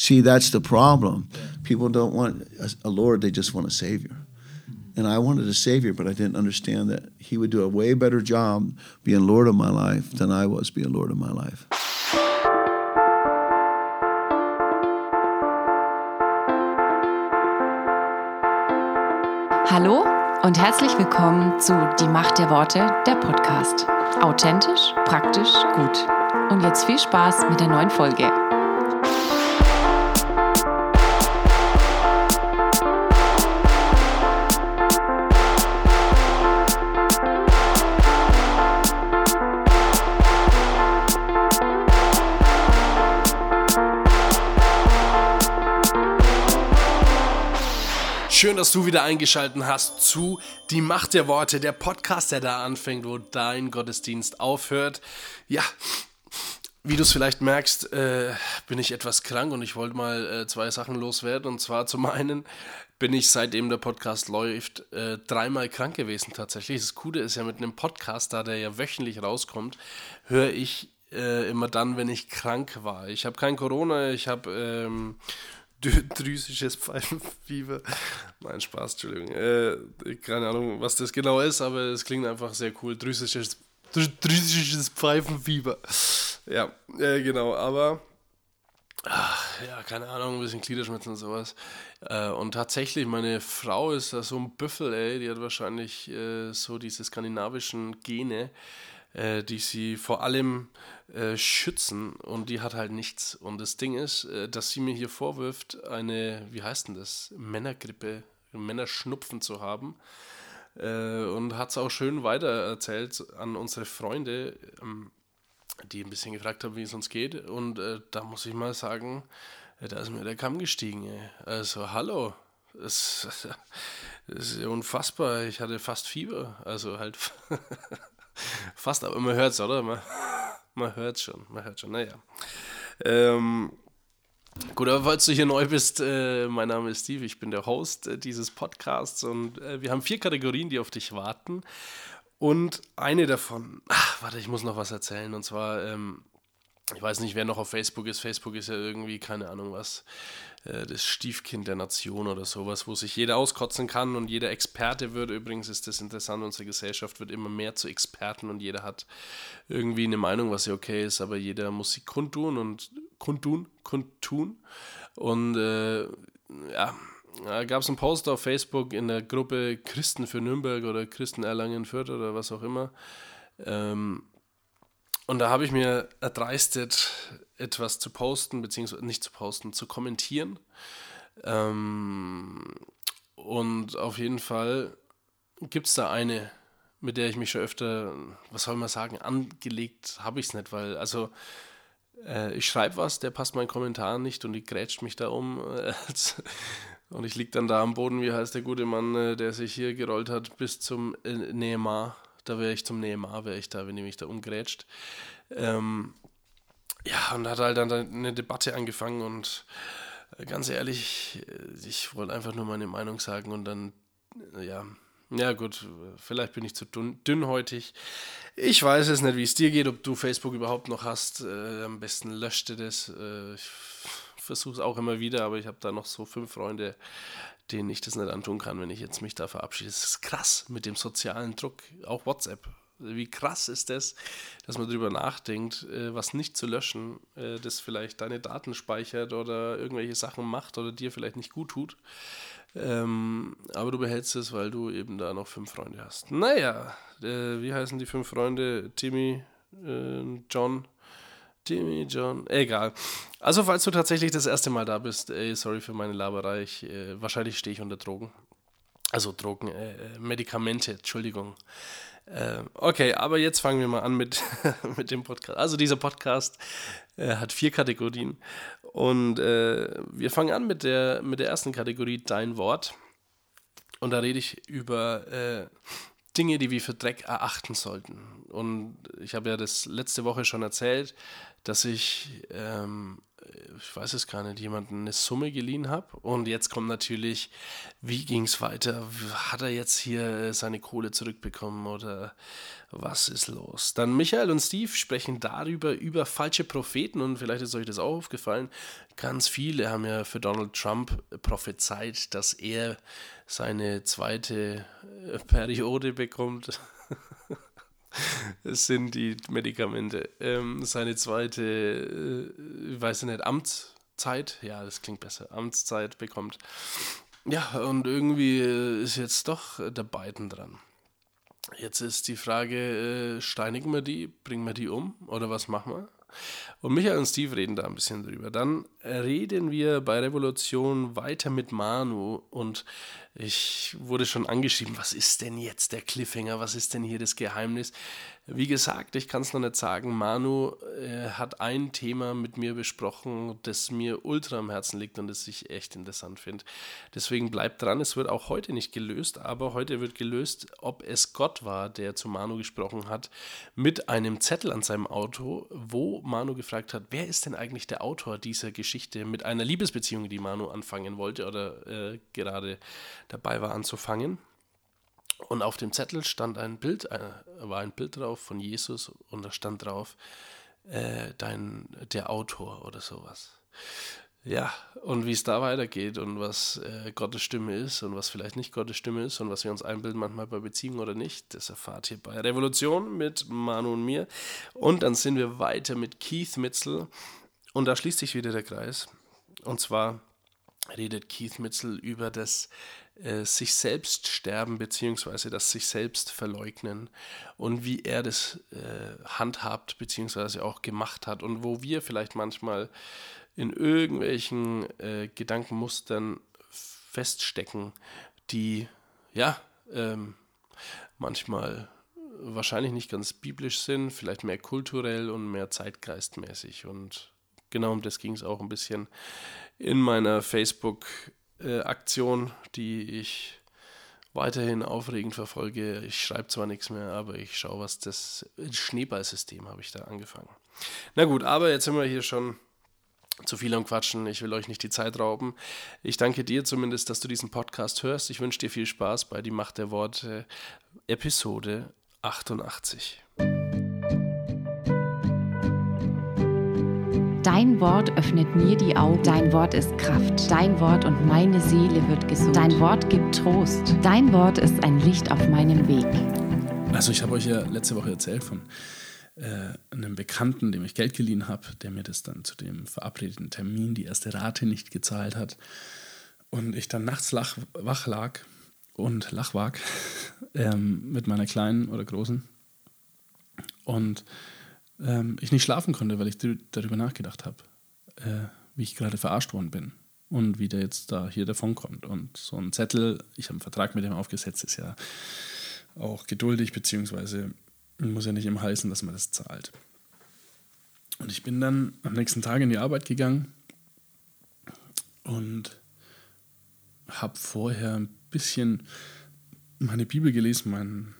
See, that's the problem. People don't want a, Lord, they just want a Savior. And I wanted a Savior, but I didn't understand that He would do a way better job being Lord of my life than I was being Lord of my life. Hallo und herzlich willkommen zu Die Macht der Worte, der Podcast. Authentisch, praktisch, gut. Und jetzt viel Spaß mit der neuen Folge. Schön, dass du wieder eingeschaltet hast zu Die Macht der Worte, der Podcast, der da anfängt, wo dein Gottesdienst aufhört. Ja, wie du es vielleicht merkst, äh, bin ich etwas krank und ich wollte mal äh, zwei Sachen loswerden. Und zwar zum einen bin ich, seitdem der Podcast läuft, äh, dreimal krank gewesen tatsächlich. Das Coole ist ja mit einem Podcast, da der ja wöchentlich rauskommt, höre ich äh, immer dann, wenn ich krank war. Ich habe kein Corona, ich habe... Ähm, drüsisches Pfeifenfieber. Nein, Spaß, Entschuldigung. Äh, keine Ahnung, was das genau ist, aber es klingt einfach sehr cool. Drüsisches, drüsisches Pfeifenfieber. Ja, äh, genau, aber. Ach, ja, keine Ahnung, ein bisschen Gliederschmerzen und sowas. Äh, und tatsächlich, meine Frau ist da so ein Büffel, ey, die hat wahrscheinlich äh, so diese skandinavischen Gene äh, die sie vor allem äh, schützen und die hat halt nichts. Und das Ding ist, äh, dass sie mir hier vorwirft, eine, wie heißt denn das, Männergrippe, Männerschnupfen zu haben. Äh, und hat es auch schön weiter erzählt an unsere Freunde, ähm, die ein bisschen gefragt haben, wie es uns geht. Und äh, da muss ich mal sagen, äh, da ist mir der Kamm gestiegen. Ey. Also, hallo. Das, das ist unfassbar. Ich hatte fast Fieber. Also halt Fast, aber man hört es, oder? Man, man hört schon, man hört schon, naja. Ähm, gut, aber falls du hier neu bist, äh, mein Name ist Steve, ich bin der Host äh, dieses Podcasts und äh, wir haben vier Kategorien, die auf dich warten. Und eine davon, ach, warte, ich muss noch was erzählen. Und zwar, ähm, ich weiß nicht, wer noch auf Facebook ist. Facebook ist ja irgendwie, keine Ahnung was, äh, das Stiefkind der Nation oder sowas, wo sich jeder auskotzen kann und jeder Experte wird. Übrigens ist das interessant, unsere Gesellschaft wird immer mehr zu Experten und jeder hat irgendwie eine Meinung, was ja okay ist, aber jeder muss sie kundtun und kundtun, kundtun. Und äh, ja, da gab es einen Post auf Facebook in der Gruppe Christen für Nürnberg oder Christen Erlangen Fürth oder was auch immer. Ähm, und da habe ich mir erdreistet, etwas zu posten, beziehungsweise nicht zu posten, zu kommentieren. Ähm, und auf jeden Fall gibt es da eine, mit der ich mich schon öfter, was soll man sagen, angelegt habe ich es nicht, weil, also, äh, ich schreibe was, der passt meinen Kommentar nicht und die grätscht mich da um. Äh, und ich liege dann da am Boden, wie heißt der gute Mann, äh, der sich hier gerollt hat, bis zum äh, Neymar da wäre ich zum Neymar, wäre ich da, wenn die mich da umgrätscht. Ähm, ja, und hat halt dann eine Debatte angefangen und äh, ganz ehrlich, äh, ich wollte einfach nur meine Meinung sagen und dann, äh, ja, ja gut, vielleicht bin ich zu dünn, dünnhäutig. Ich weiß es nicht, wie es dir geht, ob du Facebook überhaupt noch hast. Äh, am besten löschte das. Äh, ich versuche es auch immer wieder, aber ich habe da noch so fünf Freunde, denen ich das nicht antun kann, wenn ich jetzt mich da verabschiede. Das ist krass mit dem sozialen Druck, auch WhatsApp. Wie krass ist das, dass man darüber nachdenkt, äh, was nicht zu löschen, äh, das vielleicht deine Daten speichert oder irgendwelche Sachen macht oder dir vielleicht nicht gut tut. Ähm, aber du behältst es, weil du eben da noch fünf Freunde hast. Naja, äh, wie heißen die fünf Freunde? Timmy, John, Jimmy John, egal. Also, falls du tatsächlich das erste Mal da bist, ey, sorry für meine Laberei, ich, äh, wahrscheinlich stehe ich unter Drogen. Also Drogen, äh, äh Medikamente, Entschuldigung. Äh, okay, aber jetzt fangen wir mal an mit, mit dem Podcast. Also dieser Podcast äh, hat vier Kategorien und äh, wir fangen an mit der, mit der ersten Kategorie, Dein Wort. Und da rede ich über Dinge, die wir für Dreck erachten sollten. Und ich habe ja das letzte Woche schon erzählt, dass ich ähm, ich weiß es gar nicht, jemanden eine Summe geliehen habe. Und jetzt kommt natürlich, wie ging es weiter? Hat er jetzt hier seine Kohle zurückbekommen oder was ist los? Dann Michael und Steve sprechen darüber, über falsche Propheten und vielleicht ist euch das auch aufgefallen. Ganz viele haben ja für Donald Trump prophezeit, dass er seine zweite Periode bekommt. Sind die Medikamente. Ähm, seine zweite, äh, ich weiß nicht, Amtszeit, ja, das klingt besser, Amtszeit bekommt. Ja, und irgendwie ist jetzt doch der Biden dran. Jetzt ist die Frage, äh, steinigen wir die, bringen wir die um oder was machen wir? Und Michael und Steve reden da ein bisschen drüber. Dann reden wir bei Revolution weiter mit Manu und ich wurde schon angeschrieben, was ist denn jetzt der Cliffhanger, was ist denn hier das Geheimnis? Wie gesagt, ich kann es noch nicht sagen. Manu äh, hat ein Thema mit mir besprochen, das mir ultra am Herzen liegt und das ich echt interessant finde. Deswegen bleibt dran, es wird auch heute nicht gelöst, aber heute wird gelöst, ob es Gott war, der zu Manu gesprochen hat, mit einem Zettel an seinem Auto, wo Manu gefragt hat, wer ist denn eigentlich der Autor dieser Geschichte mit einer Liebesbeziehung, die Manu anfangen wollte oder äh, gerade dabei war anzufangen. Und auf dem Zettel stand ein Bild, äh, war ein Bild drauf von Jesus und da stand drauf, äh, dein, der Autor oder sowas. Ja, und wie es da weitergeht und was äh, Gottes Stimme ist und was vielleicht nicht Gottes Stimme ist und was wir uns einbilden, manchmal bei Beziehungen oder nicht, das erfahrt ihr bei Revolution mit Manu und mir. Und dann sind wir weiter mit Keith Mitzel und da schließt sich wieder der Kreis. Und zwar redet Keith Mitzel über das äh, sich selbst sterben beziehungsweise das sich selbst verleugnen und wie er das äh, handhabt beziehungsweise auch gemacht hat und wo wir vielleicht manchmal in irgendwelchen äh, Gedankenmustern feststecken, die ja ähm, manchmal wahrscheinlich nicht ganz biblisch sind, vielleicht mehr kulturell und mehr zeitgeistmäßig. Und genau um das ging es auch ein bisschen in meiner Facebook- äh, Aktion, die ich weiterhin aufregend verfolge. Ich schreibe zwar nichts mehr, aber ich schaue, was das Schneeballsystem habe ich da angefangen. Na gut, aber jetzt sind wir hier schon zu viel am Quatschen. Ich will euch nicht die Zeit rauben. Ich danke dir zumindest, dass du diesen Podcast hörst. Ich wünsche dir viel Spaß bei Die Macht der Worte, Episode 88. Dein Wort öffnet mir die Augen. Dein Wort ist Kraft. Dein Wort und meine Seele wird gesund. Dein Wort gibt Trost. Dein Wort ist ein Licht auf meinem Weg. Also ich habe euch ja letzte Woche erzählt von äh, einem Bekannten, dem ich Geld geliehen habe, der mir das dann zu dem verabredeten Termin die erste Rate nicht gezahlt hat. Und ich dann nachts lach, wach lag und lachwag ähm, mit meiner Kleinen oder Großen. Und ähm, ich nicht schlafen konnte, weil ich darüber nachgedacht habe, äh, wie ich gerade verarscht worden bin und wie der jetzt da hier davon kommt. Und so ein Zettel, ich habe einen Vertrag mit dem aufgesetzt, ist ja auch geduldig, beziehungsweise muss ja nicht immer heißen, dass man das zahlt. Und ich bin dann am nächsten Tag in die Arbeit gegangen und habe vorher ein bisschen meine Bibel gelesen, mein,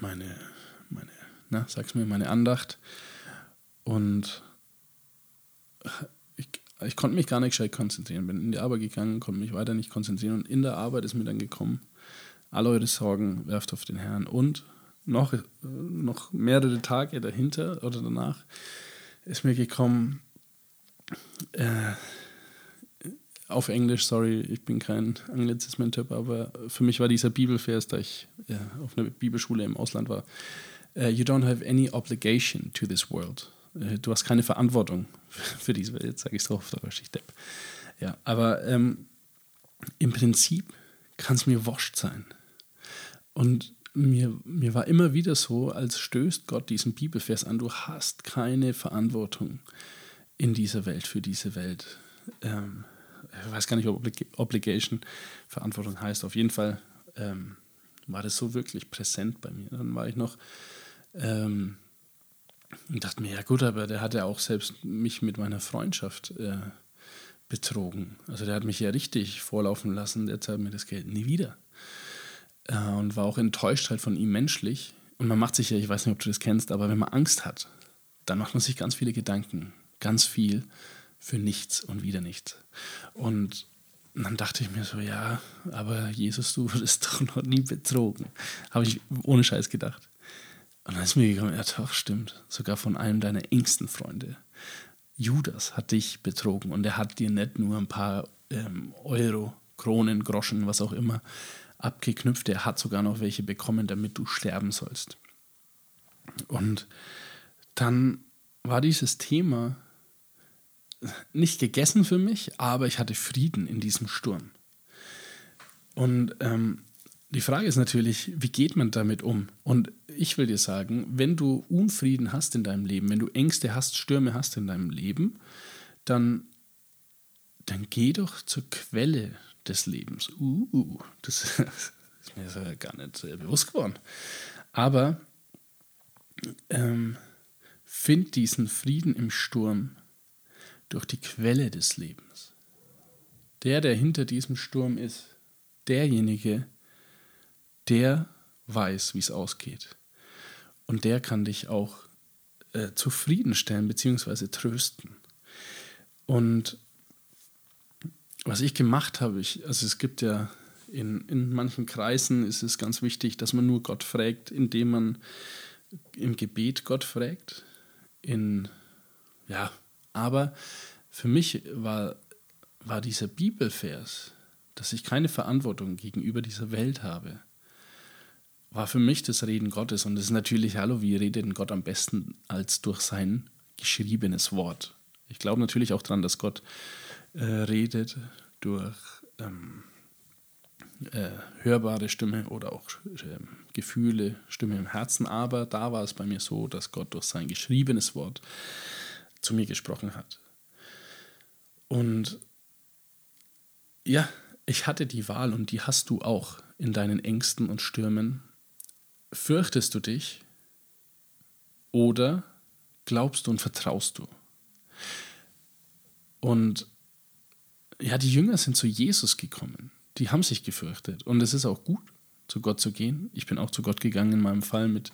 meine ne, sag's mir, meine Andacht. Und ich, ich konnte mich gar nicht gescheit konzentrieren. Bin in die Arbeit gegangen, konnte mich weiter nicht konzentrieren. Und in der Arbeit ist mir dann gekommen, alle eure Sorgen werft auf den Herrn. Und noch, noch mehrere Tage dahinter oder danach ist mir gekommen, äh, auf Englisch, sorry, ich bin kein Anglizismen-Typ, aber für mich war dieser Bibelvers, da ich ja, auf einer Bibelschule im Ausland war, uh, you don't have any obligation to this world. Uh, du hast keine Verantwortung für diese Welt. Sage ich es drauf, da ich Depp. Ja, aber ähm, im Prinzip kann es mir wurscht sein. Und mir, mir war immer wieder so, als stößt Gott diesen Bibelvers an, du hast keine Verantwortung in dieser Welt, für diese Welt. Ähm, ich weiß gar nicht, ob Obligation Verantwortung heißt. Auf jeden Fall ähm, war das so wirklich präsent bei mir. Dann war ich noch ähm, und dachte mir, ja gut, aber der hat ja auch selbst mich mit meiner Freundschaft äh, betrogen. Also der hat mich ja richtig vorlaufen lassen, der zahlt mir das Geld nie wieder. Äh, und war auch enttäuscht halt von ihm menschlich. Und man macht sich ja, ich weiß nicht, ob du das kennst, aber wenn man Angst hat, dann macht man sich ganz viele Gedanken. ganz viel für nichts und wieder nichts. Und dann dachte ich mir so, ja, aber Jesus, du wurdest doch noch nie betrogen. Habe ich ohne Scheiß gedacht. Und dann ist mir gekommen, ja doch, stimmt, sogar von einem deiner engsten Freunde. Judas hat dich betrogen und er hat dir nicht nur ein paar ähm, Euro, Kronen, Groschen, was auch immer, abgeknüpft, er hat sogar noch welche bekommen, damit du sterben sollst. Und dann war dieses Thema nicht gegessen für mich, aber ich hatte Frieden in diesem Sturm. Und ähm, die Frage ist natürlich, wie geht man damit um? Und ich will dir sagen, wenn du Unfrieden hast in deinem Leben, wenn du Ängste hast, Stürme hast in deinem Leben, dann, dann geh doch zur Quelle des Lebens. Uh, das ist mir gar nicht bewusst geworden. Aber ähm, find diesen Frieden im Sturm durch die Quelle des Lebens. Der, der hinter diesem Sturm ist, derjenige, der weiß, wie es ausgeht. Und der kann dich auch äh, zufriedenstellen bzw. trösten. Und was ich gemacht habe, ich, also es gibt ja in, in manchen Kreisen ist es ganz wichtig, dass man nur Gott fragt, indem man im Gebet Gott fragt. In, ja, aber für mich war, war dieser Bibelvers, dass ich keine Verantwortung gegenüber dieser Welt habe, war für mich das Reden Gottes. Und es ist natürlich, hallo, wie redet denn Gott am besten als durch sein geschriebenes Wort? Ich glaube natürlich auch daran, dass Gott äh, redet durch ähm, äh, hörbare Stimme oder auch äh, Gefühle, Stimme im Herzen. Aber da war es bei mir so, dass Gott durch sein geschriebenes Wort zu mir gesprochen hat. Und ja, ich hatte die Wahl und die hast du auch in deinen Ängsten und Stürmen. Fürchtest du dich oder glaubst du und vertraust du? Und ja, die Jünger sind zu Jesus gekommen. Die haben sich gefürchtet. Und es ist auch gut, zu Gott zu gehen. Ich bin auch zu Gott gegangen in meinem Fall mit,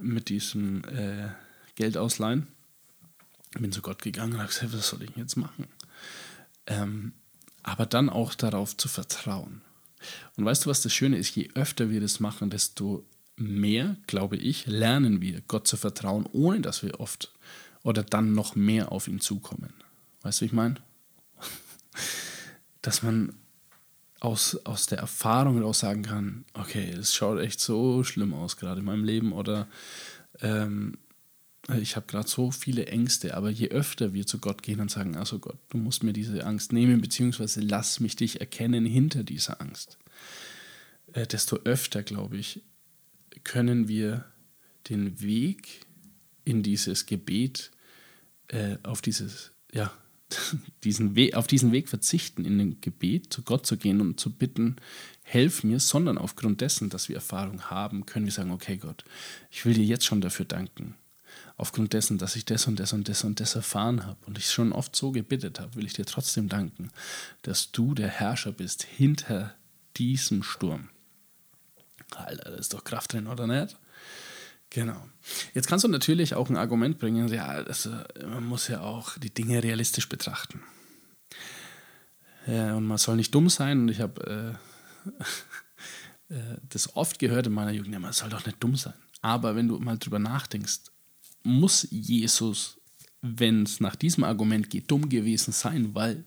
mit diesem äh, Geld ausleihen. Bin zu Gott gegangen und habe gesagt, was soll ich jetzt machen? Ähm, aber dann auch darauf zu vertrauen. Und weißt du, was das Schöne ist? Je öfter wir das machen, desto mehr, glaube ich, lernen wir, Gott zu vertrauen, ohne dass wir oft oder dann noch mehr auf ihn zukommen. Weißt du, wie ich meine? Dass man aus, aus der Erfahrung auch sagen kann, okay, es schaut echt so schlimm aus gerade in meinem Leben oder ähm, ich habe gerade so viele Ängste, aber je öfter wir zu Gott gehen und sagen, also Gott, du musst mir diese Angst nehmen, beziehungsweise lass mich dich erkennen hinter dieser Angst, äh, desto öfter, glaube ich, können wir den Weg in dieses Gebet, äh, auf dieses, ja, diesen Weg, auf diesen Weg verzichten, in den Gebet zu Gott zu gehen und zu bitten, helf mir, sondern aufgrund dessen, dass wir Erfahrung haben, können wir sagen, okay Gott, ich will dir jetzt schon dafür danken. Aufgrund dessen, dass ich das und das und das und das erfahren habe und ich schon oft so gebittet habe, will ich dir trotzdem danken, dass du der Herrscher bist hinter diesem Sturm. Alter, da ist doch Kraft drin, oder nicht? Genau. Jetzt kannst du natürlich auch ein Argument bringen, ja, also man muss ja auch die Dinge realistisch betrachten. Ja, und man soll nicht dumm sein. Und ich habe äh, äh, das oft gehört in meiner Jugend, ja, man soll doch nicht dumm sein. Aber wenn du mal drüber nachdenkst, muss Jesus, wenn es nach diesem Argument geht, dumm gewesen sein, weil,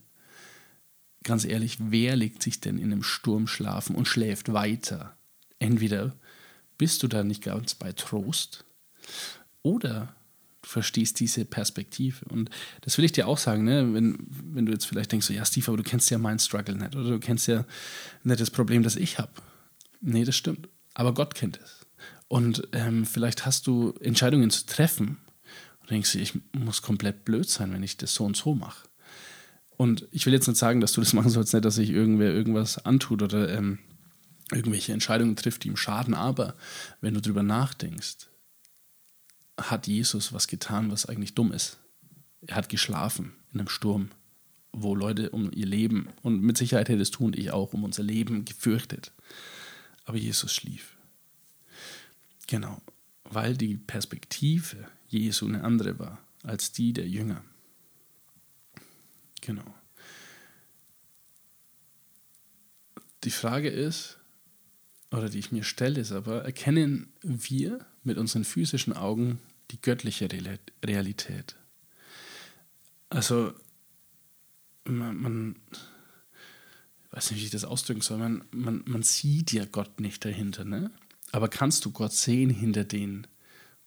ganz ehrlich, wer legt sich denn in einem Sturm schlafen und schläft weiter? Entweder bist du da nicht ganz bei Trost oder du verstehst diese Perspektive. Und das will ich dir auch sagen, ne? wenn, wenn du jetzt vielleicht denkst, so, ja, Steve, aber du kennst ja meinen Struggle nicht oder du kennst ja nicht das Problem, das ich habe. Nee, das stimmt. Aber Gott kennt es. Und ähm, vielleicht hast du Entscheidungen zu treffen und denkst, ich muss komplett blöd sein, wenn ich das so und so mache. Und ich will jetzt nicht sagen, dass du das machen sollst, nicht, dass sich irgendwer irgendwas antut oder ähm, irgendwelche Entscheidungen trifft, die ihm schaden. Aber wenn du darüber nachdenkst, hat Jesus was getan, was eigentlich dumm ist. Er hat geschlafen in einem Sturm, wo Leute um ihr Leben, und mit Sicherheit hättest du und ich auch, um unser Leben gefürchtet. Aber Jesus schlief. Genau, weil die Perspektive Jesu eine andere war als die der Jünger. Genau. Die Frage ist, oder die ich mir stelle, ist aber, erkennen wir mit unseren physischen Augen die göttliche Realität? Also, man, man ich weiß nicht, wie ich das ausdrücken soll, man, man, man sieht ja Gott nicht dahinter, ne? Aber kannst du Gott sehen hinter den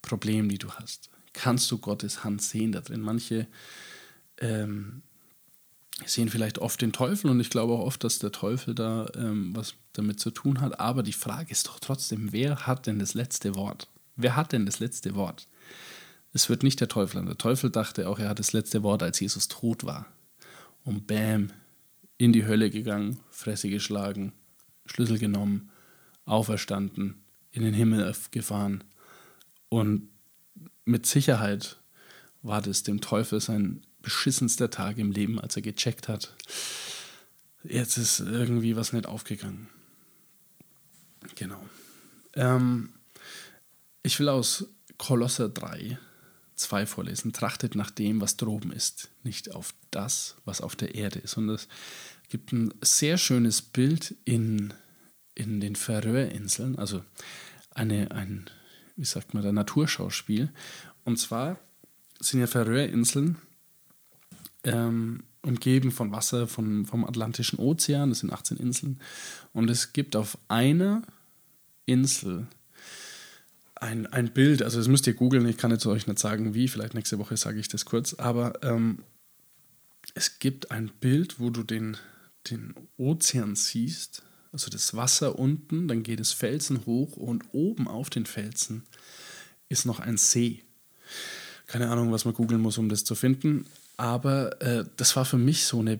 Problemen, die du hast? Kannst du Gottes Hand sehen da drin? Manche ähm, sehen vielleicht oft den Teufel und ich glaube auch oft, dass der Teufel da ähm, was damit zu tun hat. Aber die Frage ist doch trotzdem, wer hat denn das letzte Wort? Wer hat denn das letzte Wort? Es wird nicht der Teufel. Der Teufel dachte auch, er hat das letzte Wort, als Jesus tot war. Und bam, in die Hölle gegangen, Fresse geschlagen, Schlüssel genommen, auferstanden, in den Himmel gefahren. Und mit Sicherheit war das dem Teufel sein beschissenster Tag im Leben, als er gecheckt hat, jetzt ist irgendwie was nicht aufgegangen. Genau. Ähm, ich will aus Kolosser 3 2 vorlesen. Trachtet nach dem, was droben ist, nicht auf das, was auf der Erde ist. Und es gibt ein sehr schönes Bild in, in den Färöerinseln, also eine, ein, wie sagt man, der Naturschauspiel. Und zwar sind ja Färöerinseln ähm, umgeben von Wasser von, vom Atlantischen Ozean, das sind 18 Inseln. Und es gibt auf einer Insel ein, ein Bild, also das müsst ihr googeln, ich kann jetzt euch nicht sagen, wie, vielleicht nächste Woche sage ich das kurz, aber ähm, es gibt ein Bild, wo du den, den Ozean siehst, also das Wasser unten, dann geht es Felsen hoch und oben auf den Felsen ist noch ein See. Keine Ahnung, was man googeln muss, um das zu finden, aber äh, das war für mich so eine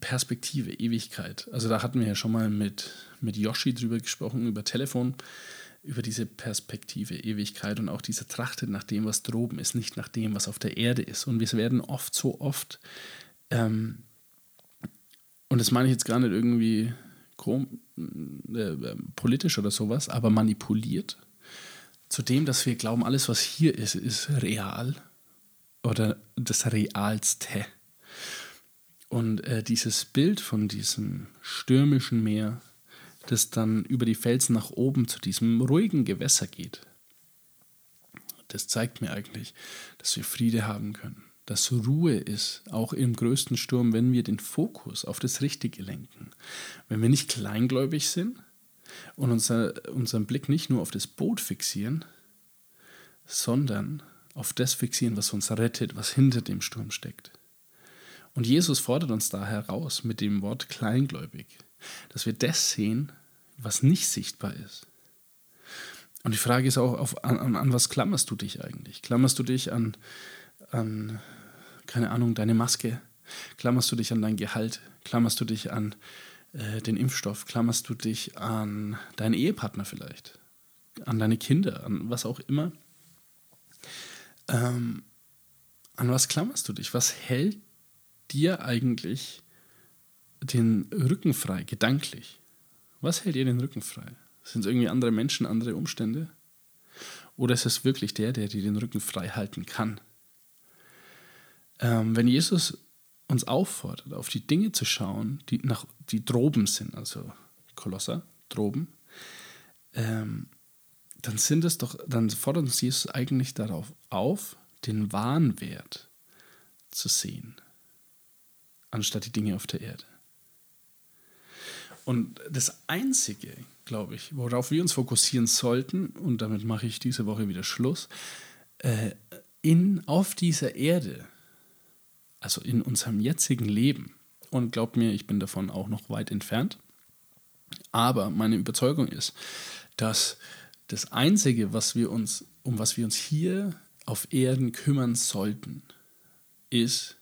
Perspektive, Ewigkeit. Also da hatten wir ja schon mal mit, mit Yoshi drüber gesprochen, über Telefon über diese Perspektive Ewigkeit und auch diese Trachte nach dem, was droben ist, nicht nach dem, was auf der Erde ist. Und wir werden oft so oft, ähm, und das meine ich jetzt gar nicht irgendwie äh, äh, politisch oder sowas, aber manipuliert zu dem, dass wir glauben, alles, was hier ist, ist real oder das Realste. Und äh, dieses Bild von diesem stürmischen Meer, das dann über die Felsen nach oben zu diesem ruhigen Gewässer geht. Das zeigt mir eigentlich, dass wir Friede haben können, dass Ruhe ist, auch im größten Sturm, wenn wir den Fokus auf das Richtige lenken. Wenn wir nicht kleingläubig sind und unser, unseren Blick nicht nur auf das Boot fixieren, sondern auf das fixieren, was uns rettet, was hinter dem Sturm steckt. Und Jesus fordert uns da heraus mit dem Wort kleingläubig, dass wir das sehen, was nicht sichtbar ist. Und die Frage ist auch, auf, an, an, was klammerst du dich eigentlich? Klammerst du dich an, an, keine Ahnung, deine Maske? Klammerst du dich an dein Gehalt? Klammerst du dich an äh, den Impfstoff? Klammerst du dich an deinen Ehepartner vielleicht? An deine Kinder? An was auch immer? Ähm, an was klammerst du dich? Was hält dir eigentlich den Rücken frei, gedanklich? Was hält ihr den Rücken frei? Sind es irgendwie andere Menschen, andere Umstände? Oder ist es wirklich der, der dir den Rücken frei halten kann? Ähm, wenn Jesus uns auffordert, auf die Dinge zu schauen, die, nach, die droben sind, also Kolosser, droben, ähm, dann sind es doch, dann fordert uns Jesus eigentlich darauf auf, den wahren Wert zu sehen, anstatt die Dinge auf der Erde. Und das Einzige, glaube ich, worauf wir uns fokussieren sollten, und damit mache ich diese Woche wieder Schluss, äh, in, auf dieser Erde, also in unserem jetzigen Leben, und glaubt mir, ich bin davon auch noch weit entfernt, aber meine Überzeugung ist, dass das Einzige, was wir uns, um was wir uns hier auf Erden kümmern sollten, ist,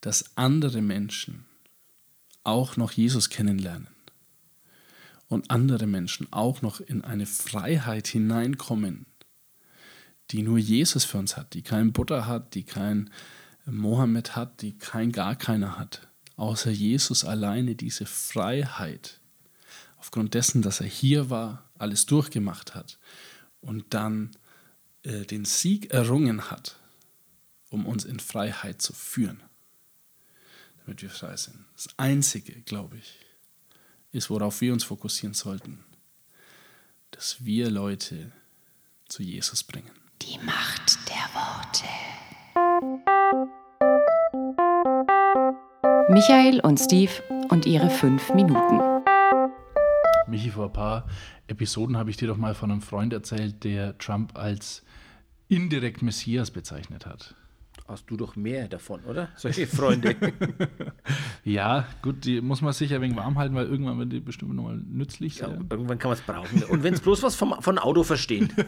dass andere Menschen auch noch Jesus kennenlernen und andere Menschen auch noch in eine Freiheit hineinkommen, die nur Jesus für uns hat, die kein Buddha hat, die kein Mohammed hat, die kein gar keiner hat, außer Jesus alleine diese Freiheit, aufgrund dessen, dass er hier war, alles durchgemacht hat und dann äh, den Sieg errungen hat, um uns in Freiheit zu führen. damit wir frei sind. Das Einzige, glaube ich, ist, worauf wir uns fokussieren sollten, dass wir Leute zu Jesus bringen. Die Macht der Worte. Michael und Steve und ihre fünf Minuten. Michi, vor ein paar Episoden habe ich dir doch mal von einem Freund erzählt, der Trump als indirekt Messias bezeichnet hat. Hast du doch mehr davon, oder? Solche Freunde. Ja, gut, die muss man sicher ein wenig warm halten, weil irgendwann wird die bestimmt nochmal nützlich ja, sein. irgendwann kann man es brauchen. Und wenn es bloß was vom, von Auto verstehen.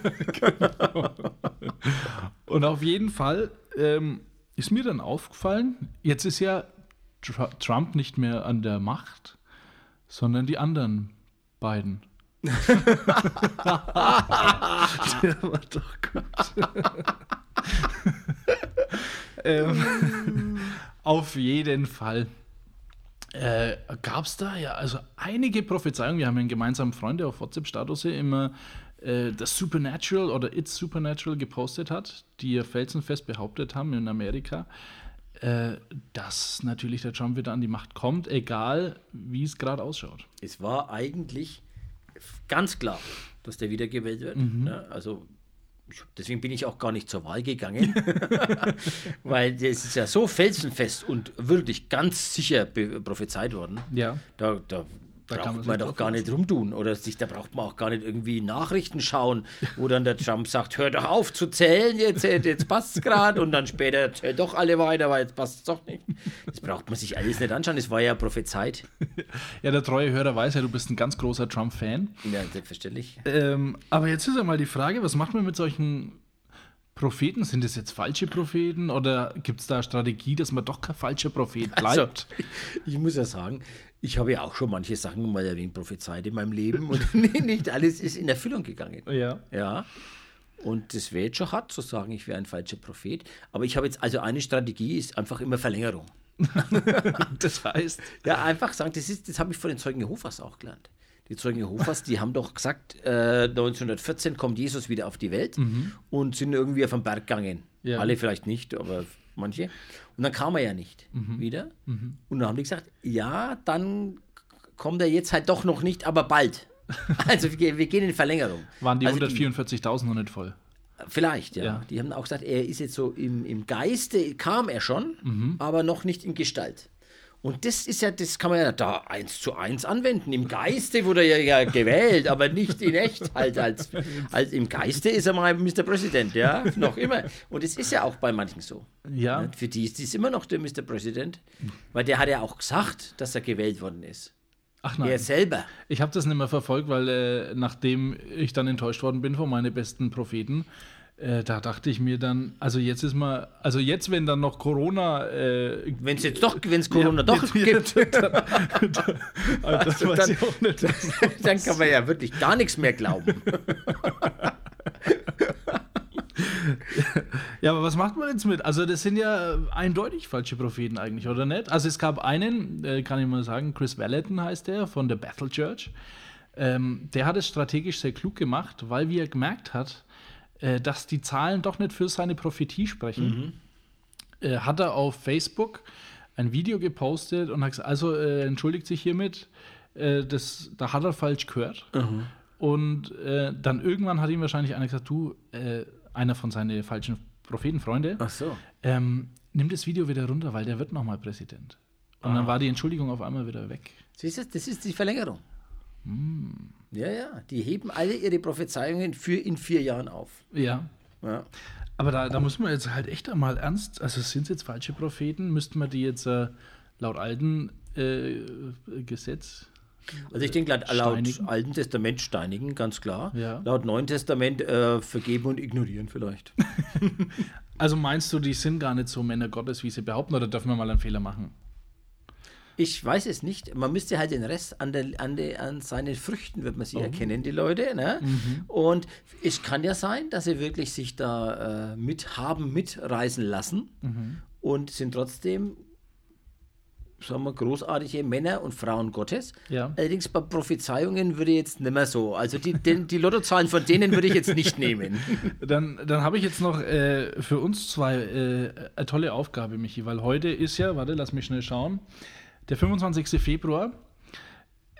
Und auf jeden Fall ähm, ist mir dann aufgefallen, jetzt ist ja Tr Trump nicht mehr an der Macht, sondern die anderen beiden. der war doch gut. ähm, auf jeden Fall. Äh, Gab es da ja also einige Prophezeiungen. Wir haben einen gemeinsamen Freund, der auf WhatsApp-Status immer äh, das Supernatural oder It's Supernatural gepostet hat, die ja felsenfest behauptet haben in Amerika, äh, dass natürlich der Trump wieder an die Macht kommt, egal wie es gerade ausschaut. es war eigentlich ganz klar, dass der wiedergewählt wird. Ne? Also deswegen bin ich auch gar nicht zur Wahl gegangen, weil das ist ja so felsenfest und wirklich ganz sicher prophezeit worden. Ja. Da, da, Da kann man braucht man drauf doch gar nicht rumtun oder sich, da braucht man auch gar nicht irgendwie Nachrichten schauen, wo dann der Trump sagt, hör doch auf zu zählen, jetzt, jetzt passt es gerade und dann später zählt doch alle weiter, weil jetzt passt es doch nicht. Das braucht man sich alles nicht anschauen, das war ja prophezeit. Ja, der treue Hörer weiß ja, du bist ein ganz großer Trump-Fan. Ja, selbstverständlich. Ähm, aber jetzt ist ja mal die Frage, was macht man mit solchen Propheten? Sind das jetzt falsche Propheten oder gibt es da eine Strategie, dass man doch kein falscher Prophet bleibt? Also, ich muss ja sagen, ich habe ja auch schon manche Sachen mal ein wenig prophezeit in meinem Leben und nicht alles ist in Erfüllung gegangen. ja. Ja. Und das wäre jetzt schon hart zu sagen, ich wäre ein falscher Prophet. Aber ich habe jetzt, also eine Strategie ist einfach immer Verlängerung. Das heißt, Ja, einfach sagen, das, ist, das habe ich von den Zeugen Jehovas auch gelernt. Die Zeugen Jehovas, die haben doch gesagt, äh, 1914 kommt Jesus wieder auf die Welt und sind irgendwie auf den Berg gegangen. Ja. Alle vielleicht nicht, aber manche. Und dann kam er ja nicht wieder. Und dann haben die gesagt, ja, dann kommt er jetzt halt doch noch nicht, aber bald. Also wir, wir gehen in Verlängerung. waren die also 144.000 noch nicht voll. Vielleicht, ja. Ja. Die haben auch gesagt, er ist jetzt so im, im Geiste, kam er schon, Mhm. aber noch nicht in Gestalt. Und das ist ja, das kann man ja da eins zu eins anwenden. Im Geiste wurde er ja gewählt, aber nicht in echt halt. Als, als Im Geiste ist er mal Mr. President, ja, noch immer. Und es ist ja auch bei manchen so. Ja. Für die ist dies immer noch der Mr. President, weil der hat ja auch gesagt, dass er gewählt worden ist. Ach Er nein. selber. Ich habe das nicht mehr verfolgt, weil äh, nachdem ich dann enttäuscht worden bin von meinen besten Propheten, äh, da dachte ich mir dann, also jetzt ist mal, also jetzt, wenn dann noch Corona, äh, Wenn es jetzt doch, wenn es Corona Ja, doch gibt, also das weiß dann- ich auch nicht. dann kann man ja wirklich gar nichts mehr glauben. Ja, aber was macht man jetzt mit? Also das sind ja äh, eindeutig falsche Propheten eigentlich, oder nicht? Also es gab einen, äh, kann ich mal sagen, Chris Valentin heißt der, von der Bethel Church. Ähm, der hat es strategisch sehr klug gemacht, weil wie er gemerkt hat, äh, dass die Zahlen doch nicht für seine Prophetie sprechen, äh, hat er auf Facebook ein Video gepostet und hat gesagt, also äh, entschuldigt sich hiermit, äh, das, da hat er falsch gehört. Und äh, dann irgendwann hat ihm wahrscheinlich einer gesagt, du, äh, einer von seinen falschen Prophetenfreunde, Ach so. ähm, nimm das Video wieder runter, weil der wird nochmal Präsident. Und dann war die Entschuldigung auf einmal wieder weg. Siehst du, das ist die Verlängerung. Hm. Ja, ja, die heben alle ihre Prophezeiungen für in vier Jahren auf. Ja. Ja. Aber da, da muss man jetzt halt echt einmal ernst, also sind es jetzt falsche Propheten, müssten wir die jetzt äh, laut alten äh, Gesetz Also ich denke, laut, laut Steinigen? Alten Testament steinigen, ganz klar. Ja. Laut Neuen Testament äh, vergeben und ignorieren vielleicht. Also meinst du, die sind gar nicht so Männer Gottes, wie sie behaupten, oder dürfen wir mal einen Fehler machen? Ich weiß es nicht. Man müsste halt den Rest an, der, an, der, an seinen Früchten wird man Oh. sie erkennen, die Leute. Ne? Mhm. Und es kann ja sein, dass sie wirklich sich da äh, mit haben mitreisen lassen Mhm. und sind trotzdem sagen wir, großartige Männer und Frauen Gottes. Ja. Allerdings bei Prophezeiungen würde ich jetzt nicht mehr so. Also die, den, die Lottozahlen von denen würde ich jetzt nicht nehmen. Dann, dann habe ich jetzt noch äh, für uns zwei äh, eine tolle Aufgabe, Michi, weil heute ist ja, warte, lass mich schnell schauen, der 25. Februar.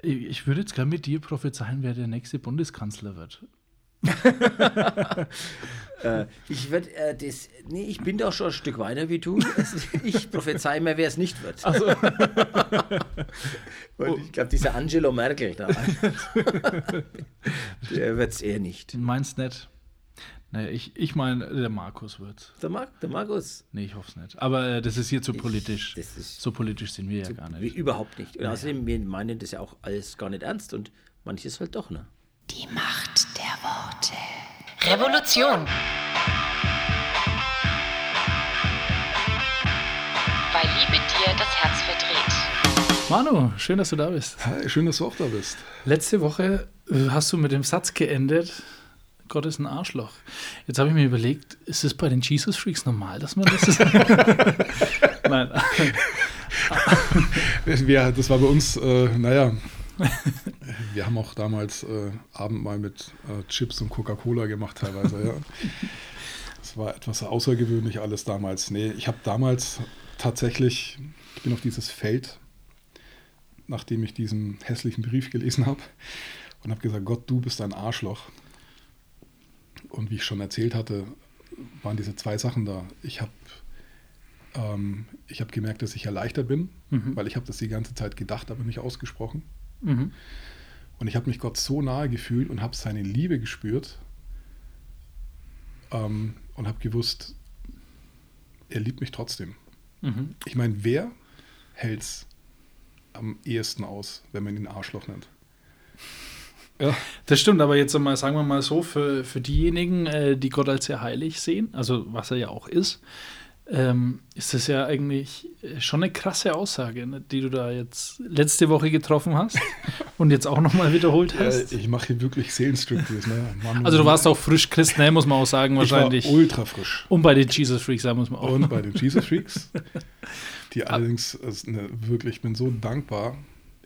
Ich würde jetzt gerne mit dir prophezeien, wer der nächste Bundeskanzler wird. Äh, ich werd, äh, das, nee, ich bin doch schon ein Stück weiter wie du. Also, ich prophezei mir, wer es nicht wird. Und ich glaube, dieser Angelo Merkel da, der wird es eher nicht. Du meinst nicht? Naja, ich, ich meine, der Markus wird. Der, Mar der Markus, Nee, ich hoffe es nicht. Aber äh, das ist hier zu politisch. das ist- so politisch sind wir ja gar wie, nicht. überhaupt nicht. Und außerdem, wir meinen das ja auch alles gar nicht ernst und manches halt doch, ne? Die Macht der Worte. Revolution. Weil Liebe dir das Herz verdreht. Manu, schön, dass du da bist. Hi, schön, dass du auch da bist. Letzte Woche äh, hast du mit dem Satz geendet, Gott ist ein Arschloch. Jetzt habe ich mir überlegt, ist es bei den Jesus Freaks normal, dass man das Nein. Wir, das war bei uns, äh, naja, wir haben auch damals äh, Abendmahl mit äh, Chips und Coca-Cola gemacht teilweise, ja. Das war etwas außergewöhnlich alles damals. Nee, ich habe damals tatsächlich, ich bin auf dieses Feld, nachdem ich diesen hässlichen Brief gelesen habe, und habe gesagt, Gott, du bist ein Arschloch. Und wie ich schon erzählt hatte, waren diese zwei Sachen da. Ich habe ähm, ich habe gemerkt, dass ich erleichtert bin, weil ich habe das die ganze Zeit gedacht, aber nicht ausgesprochen. Mhm. Und ich habe mich Gott so nahe gefühlt und habe seine Liebe gespürt ähm, und habe gewusst, er liebt mich trotzdem. Mhm. Ich meine, wer hält es am ehesten aus, wenn man ihn Arschloch nennt? Ja, Das stimmt, aber jetzt mal, sagen wir mal so, für, für diejenigen, äh, die Gott als sehr heilig sehen, also was er ja auch ist, ähm, ist das ja eigentlich äh, schon eine krasse Aussage, ne, die du da jetzt letzte Woche getroffen hast und jetzt auch nochmal wiederholt äh, hast. ich mache hier wirklich Seelenstriptease. Ne? Mann, Also du warst auch frisch Christ, ne, muss man auch sagen, wahrscheinlich. ultra frisch. Und bei den Jesus Freaks, da muss man auch. Und bei den Jesus Freaks, die allerdings ist eine, wirklich, ich bin so dankbar.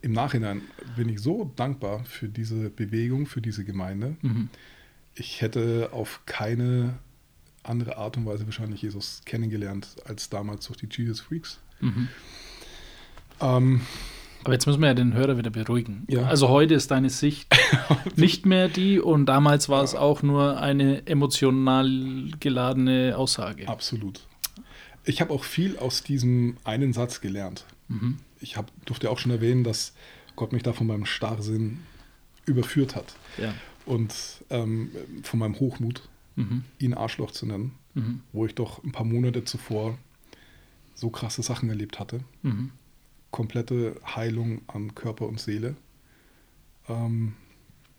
Im Nachhinein bin ich so dankbar für diese Bewegung, für diese Gemeinde. Ich hätte auf keine andere Art und Weise wahrscheinlich Jesus kennengelernt als damals durch die Jesus Freaks. Ähm, Aber jetzt müssen wir ja den Hörer wieder beruhigen. Ja. Also heute ist deine Sicht nicht mehr die und damals war es auch nur eine emotional geladene Aussage. Absolut. Ich habe auch viel aus diesem einen Satz gelernt. Ich hab, durfte auch schon erwähnen, dass Gott mich da von meinem Starrsinn überführt hat. Ja. Und ähm, von meinem Hochmut, Mhm. ihn Arschloch zu nennen, wo ich doch ein paar Monate zuvor so krasse Sachen erlebt hatte. Mhm. Komplette Heilung an Körper und Seele ähm,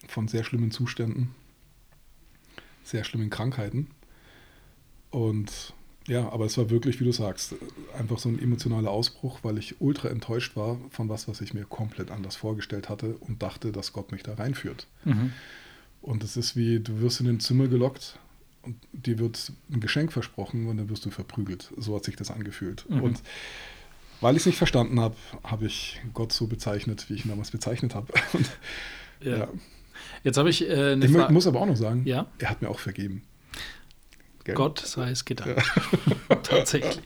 von sehr schlimmen Zuständen, sehr schlimmen Krankheiten. Und ja, aber es war wirklich, wie du sagst, einfach so ein emotionaler Ausbruch, weil ich ultra enttäuscht war von was, was ich mir komplett anders vorgestellt hatte und dachte, dass Gott mich da reinführt. Mhm. Und es ist wie, du wirst in ein Zimmer gelockt und dir wird ein Geschenk versprochen und dann wirst du verprügelt. So hat sich das angefühlt. Und weil ich es nicht verstanden habe, habe ich Gott so bezeichnet, wie ich ihn damals bezeichnet habe. Und, Ja. ja. Jetzt habe ich äh, eine Ich Frage. muss aber auch noch sagen, Ja? er hat mir auch vergeben. Gell? Gott sei es gedankt. Tatsächlich.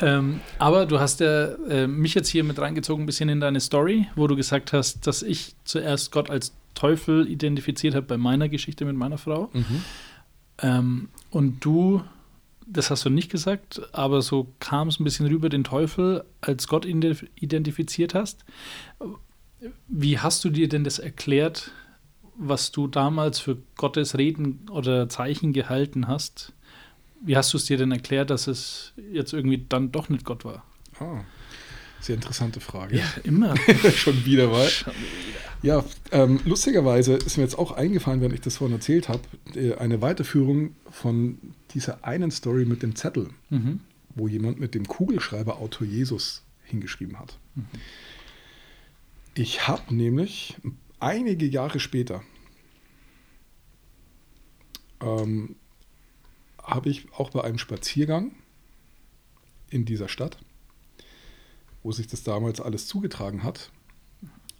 Ähm, aber du hast ja äh, mich jetzt hier mit reingezogen, ein bisschen in deine Story, wo du gesagt hast, dass ich zuerst Gott als Teufel identifiziert habe bei meiner Geschichte mit meiner Frau. Ähm, und du, das hast du nicht gesagt, aber so kam es ein bisschen rüber, den Teufel als Gott ident- identifiziert hast. Wie hast du dir denn das erklärt, was du damals für Gottes Reden oder Zeichen gehalten hast? Wie hast du es dir denn erklärt, dass es jetzt irgendwie dann doch nicht Gott war? Ah, sehr interessante Frage. immer. Schon wieder mal. Ja, ähm, lustigerweise ist mir jetzt auch eingefallen, wenn ich das vorhin erzählt habe, äh, eine Weiterführung von dieser einen Story mit dem Zettel, Mhm. wo jemand mit dem Kugelschreiber Autor Jesus hingeschrieben hat. Ich habe nämlich einige Jahre später ähm, habe ich auch bei einem Spaziergang in dieser Stadt wo sich das damals alles zugetragen hat,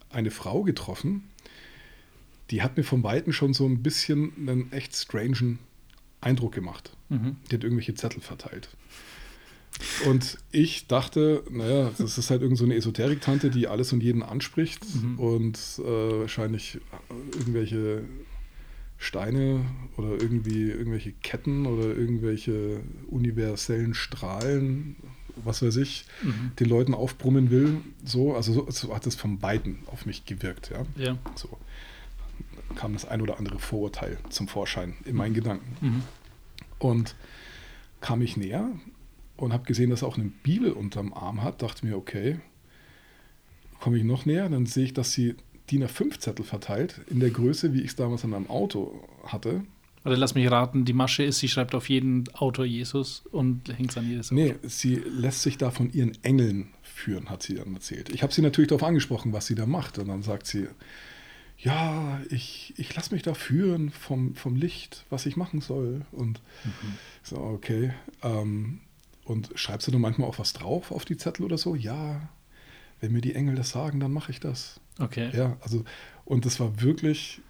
eine Frau getroffen, die hat mir vom Weiten schon so ein bisschen einen echt strangen Eindruck gemacht. Die hat irgendwelche Zettel verteilt. Und ich dachte, naja, das ist halt irgend so eine Esoterik-Tante, die alles und jeden anspricht und äh, wahrscheinlich irgendwelche Steine oder irgendwie irgendwelche Ketten oder irgendwelche universellen Strahlen, was weiß ich, den Leuten aufbrummen will. So, also so, so hat es vom Weiten auf mich gewirkt, ja. Ja. So kam das ein oder andere Vorurteil zum Vorschein in meinen Gedanken. Und kam ich näher und habe gesehen, dass er auch eine Bibel unterm Arm hat. Dachte mir, okay, komme ich noch näher, dann sehe ich, dass sie DIN A5-Zettel verteilt, in der Größe, wie ich es damals an meinem Auto hatte. Oder lass mich raten, die Masche ist, sie schreibt auf jeden Autor Jesus und hängt es an jedes Nee, sie lässt sich da von ihren Engeln führen, hat sie dann erzählt. Ich habe sie natürlich darauf angesprochen, was sie da macht. Und dann sagt sie, ja, ich, ich lasse mich da führen vom, vom Licht, was ich machen soll. Und so, okay. Ähm, und schreibst du dann manchmal auch was drauf auf die Zettel oder so? Ja, wenn mir die Engel das sagen, dann mache ich das. Okay. Ja, also, und das war wirklich,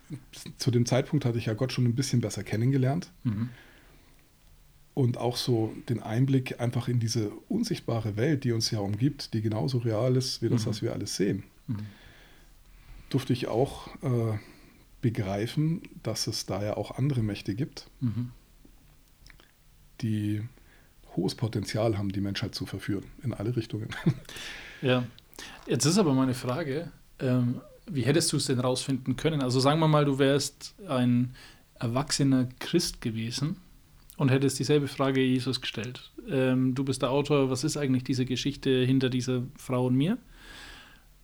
zu dem Zeitpunkt hatte ich ja Gott schon ein bisschen besser kennengelernt. Und auch so den Einblick einfach in diese unsichtbare Welt, die uns ja umgibt, die genauso real ist wie das, was wir alles sehen. Durfte ich auch äh, begreifen, dass es da ja auch andere Mächte gibt, die hohes Potenzial haben, die Menschheit zu verführen, in alle Richtungen. Ja. Jetzt ist aber meine Frage, ähm, wie hättest du es denn rausfinden können? Also sagen wir mal, du wärst ein erwachsener Christ gewesen und hättest dieselbe Frage Jesus gestellt. Ähm, du bist der Autor, was ist eigentlich diese Geschichte hinter dieser Frau und mir?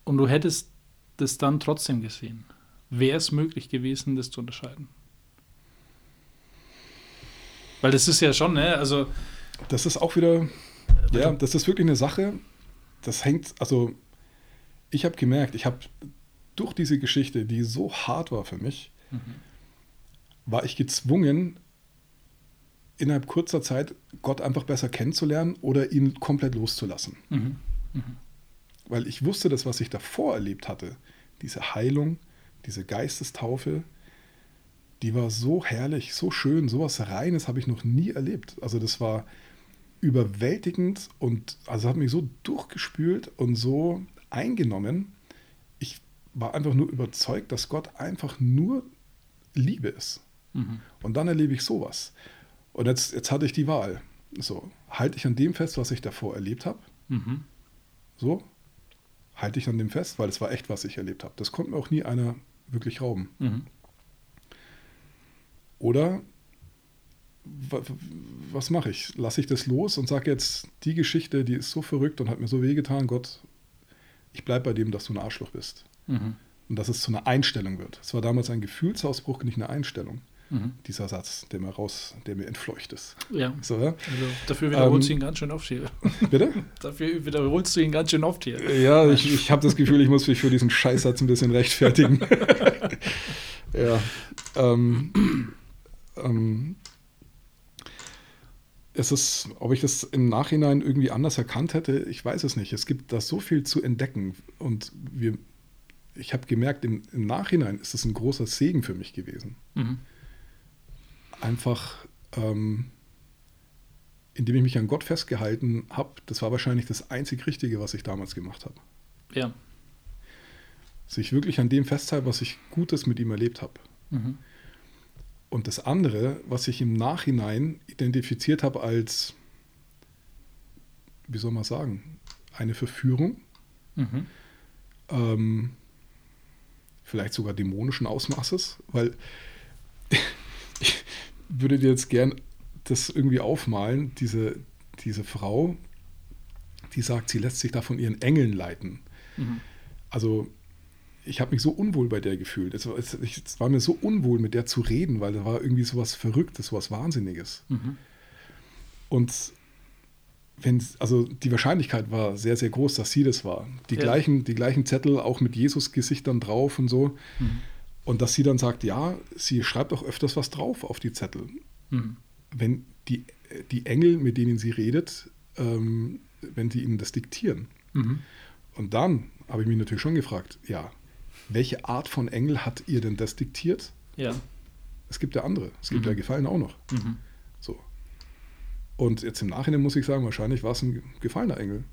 Und du hättest das dann trotzdem gesehen. Wäre es möglich gewesen, das zu unterscheiden? Weil das ist ja schon, ne? Also, Das ist auch wieder, ja, das ist wirklich eine Sache, das hängt, also ich habe gemerkt, ich habe durch diese Geschichte, die so hart war für mich, war ich gezwungen, innerhalb kurzer Zeit Gott einfach besser kennenzulernen oder ihn komplett loszulassen. Weil ich wusste, das, was ich davor erlebt hatte, diese Heilung, diese Geistestaufe, die war so herrlich, so schön, sowas Reines habe ich noch nie erlebt. Also das war überwältigend und also hat mich so durchgespült und so eingenommen. Ich war einfach nur überzeugt, dass Gott einfach nur Liebe ist. Und dann erlebe ich sowas. Und jetzt, jetzt hatte ich die Wahl. So, halte ich an dem fest, was ich davor erlebt habe? So, halte ich an dem fest, weil es war echt, was ich erlebt habe. Das konnte mir auch nie einer wirklich rauben. Oder wa- was mache ich? Lasse ich das los und sage jetzt, die Geschichte, die ist so verrückt und hat mir so wehgetan, Gott, ich bleibe bei dem, dass du ein Arschloch bist. Und dass es zu einer Einstellung wird. Es war damals ein Gefühlsausbruch, nicht eine Einstellung. Dieser Satz, der mir raus, der mir entfleucht ist. ja. So, ja? Also, dafür wiederholst Ähm, du ihn ganz schön oft hier. Bitte? Dafür wiederholst du ihn ganz schön oft hier. Ja, ich, ich habe das Gefühl, ich muss mich für diesen Scheißsatz ein bisschen rechtfertigen. ja. Ähm, ähm, es ist, ob ich das im Nachhinein irgendwie anders erkannt hätte, ich weiß es nicht. Es gibt da so viel zu entdecken und wir, ich habe gemerkt, im, im Nachhinein ist es ein großer Segen für mich gewesen. Einfach, ähm, indem ich mich an Gott festgehalten habe, das war wahrscheinlich das einzig Richtige, was ich damals gemacht habe. Ja. Sich wirklich an dem festhalten, was ich Gutes mit ihm erlebt habe. Und das andere, was ich im Nachhinein identifiziert habe als, wie soll man sagen, eine Verführung, ähm, vielleicht sogar dämonischen Ausmaßes, weil ich würde dir jetzt gern das irgendwie aufmalen, diese, diese Frau, die sagt, sie lässt sich da von ihren Engeln leiten. Also ich habe mich so unwohl bei der gefühlt. Es, war- es, es war mir so unwohl, mit der zu reden, weil da war irgendwie sowas Verrücktes, sowas Wahnsinniges. Und wenn, also die Wahrscheinlichkeit war sehr, sehr groß, dass sie das war. Die, Ja. gleichen, die gleichen Zettel, auch mit Jesus-Gesichtern drauf und so. Und dass sie dann sagt, ja, sie schreibt auch öfters was drauf auf die Zettel. Wenn die, die Engel, mit denen sie redet, ähm, wenn sie ihnen das diktieren. Und dann habe ich mich natürlich schon gefragt, ja, welche Art von Engel hat ihr denn das diktiert? Ja. Es gibt ja andere. Es gibt ja Gefallen auch noch. So. Und jetzt im Nachhinein muss ich sagen, wahrscheinlich war es ein gefallener Engel.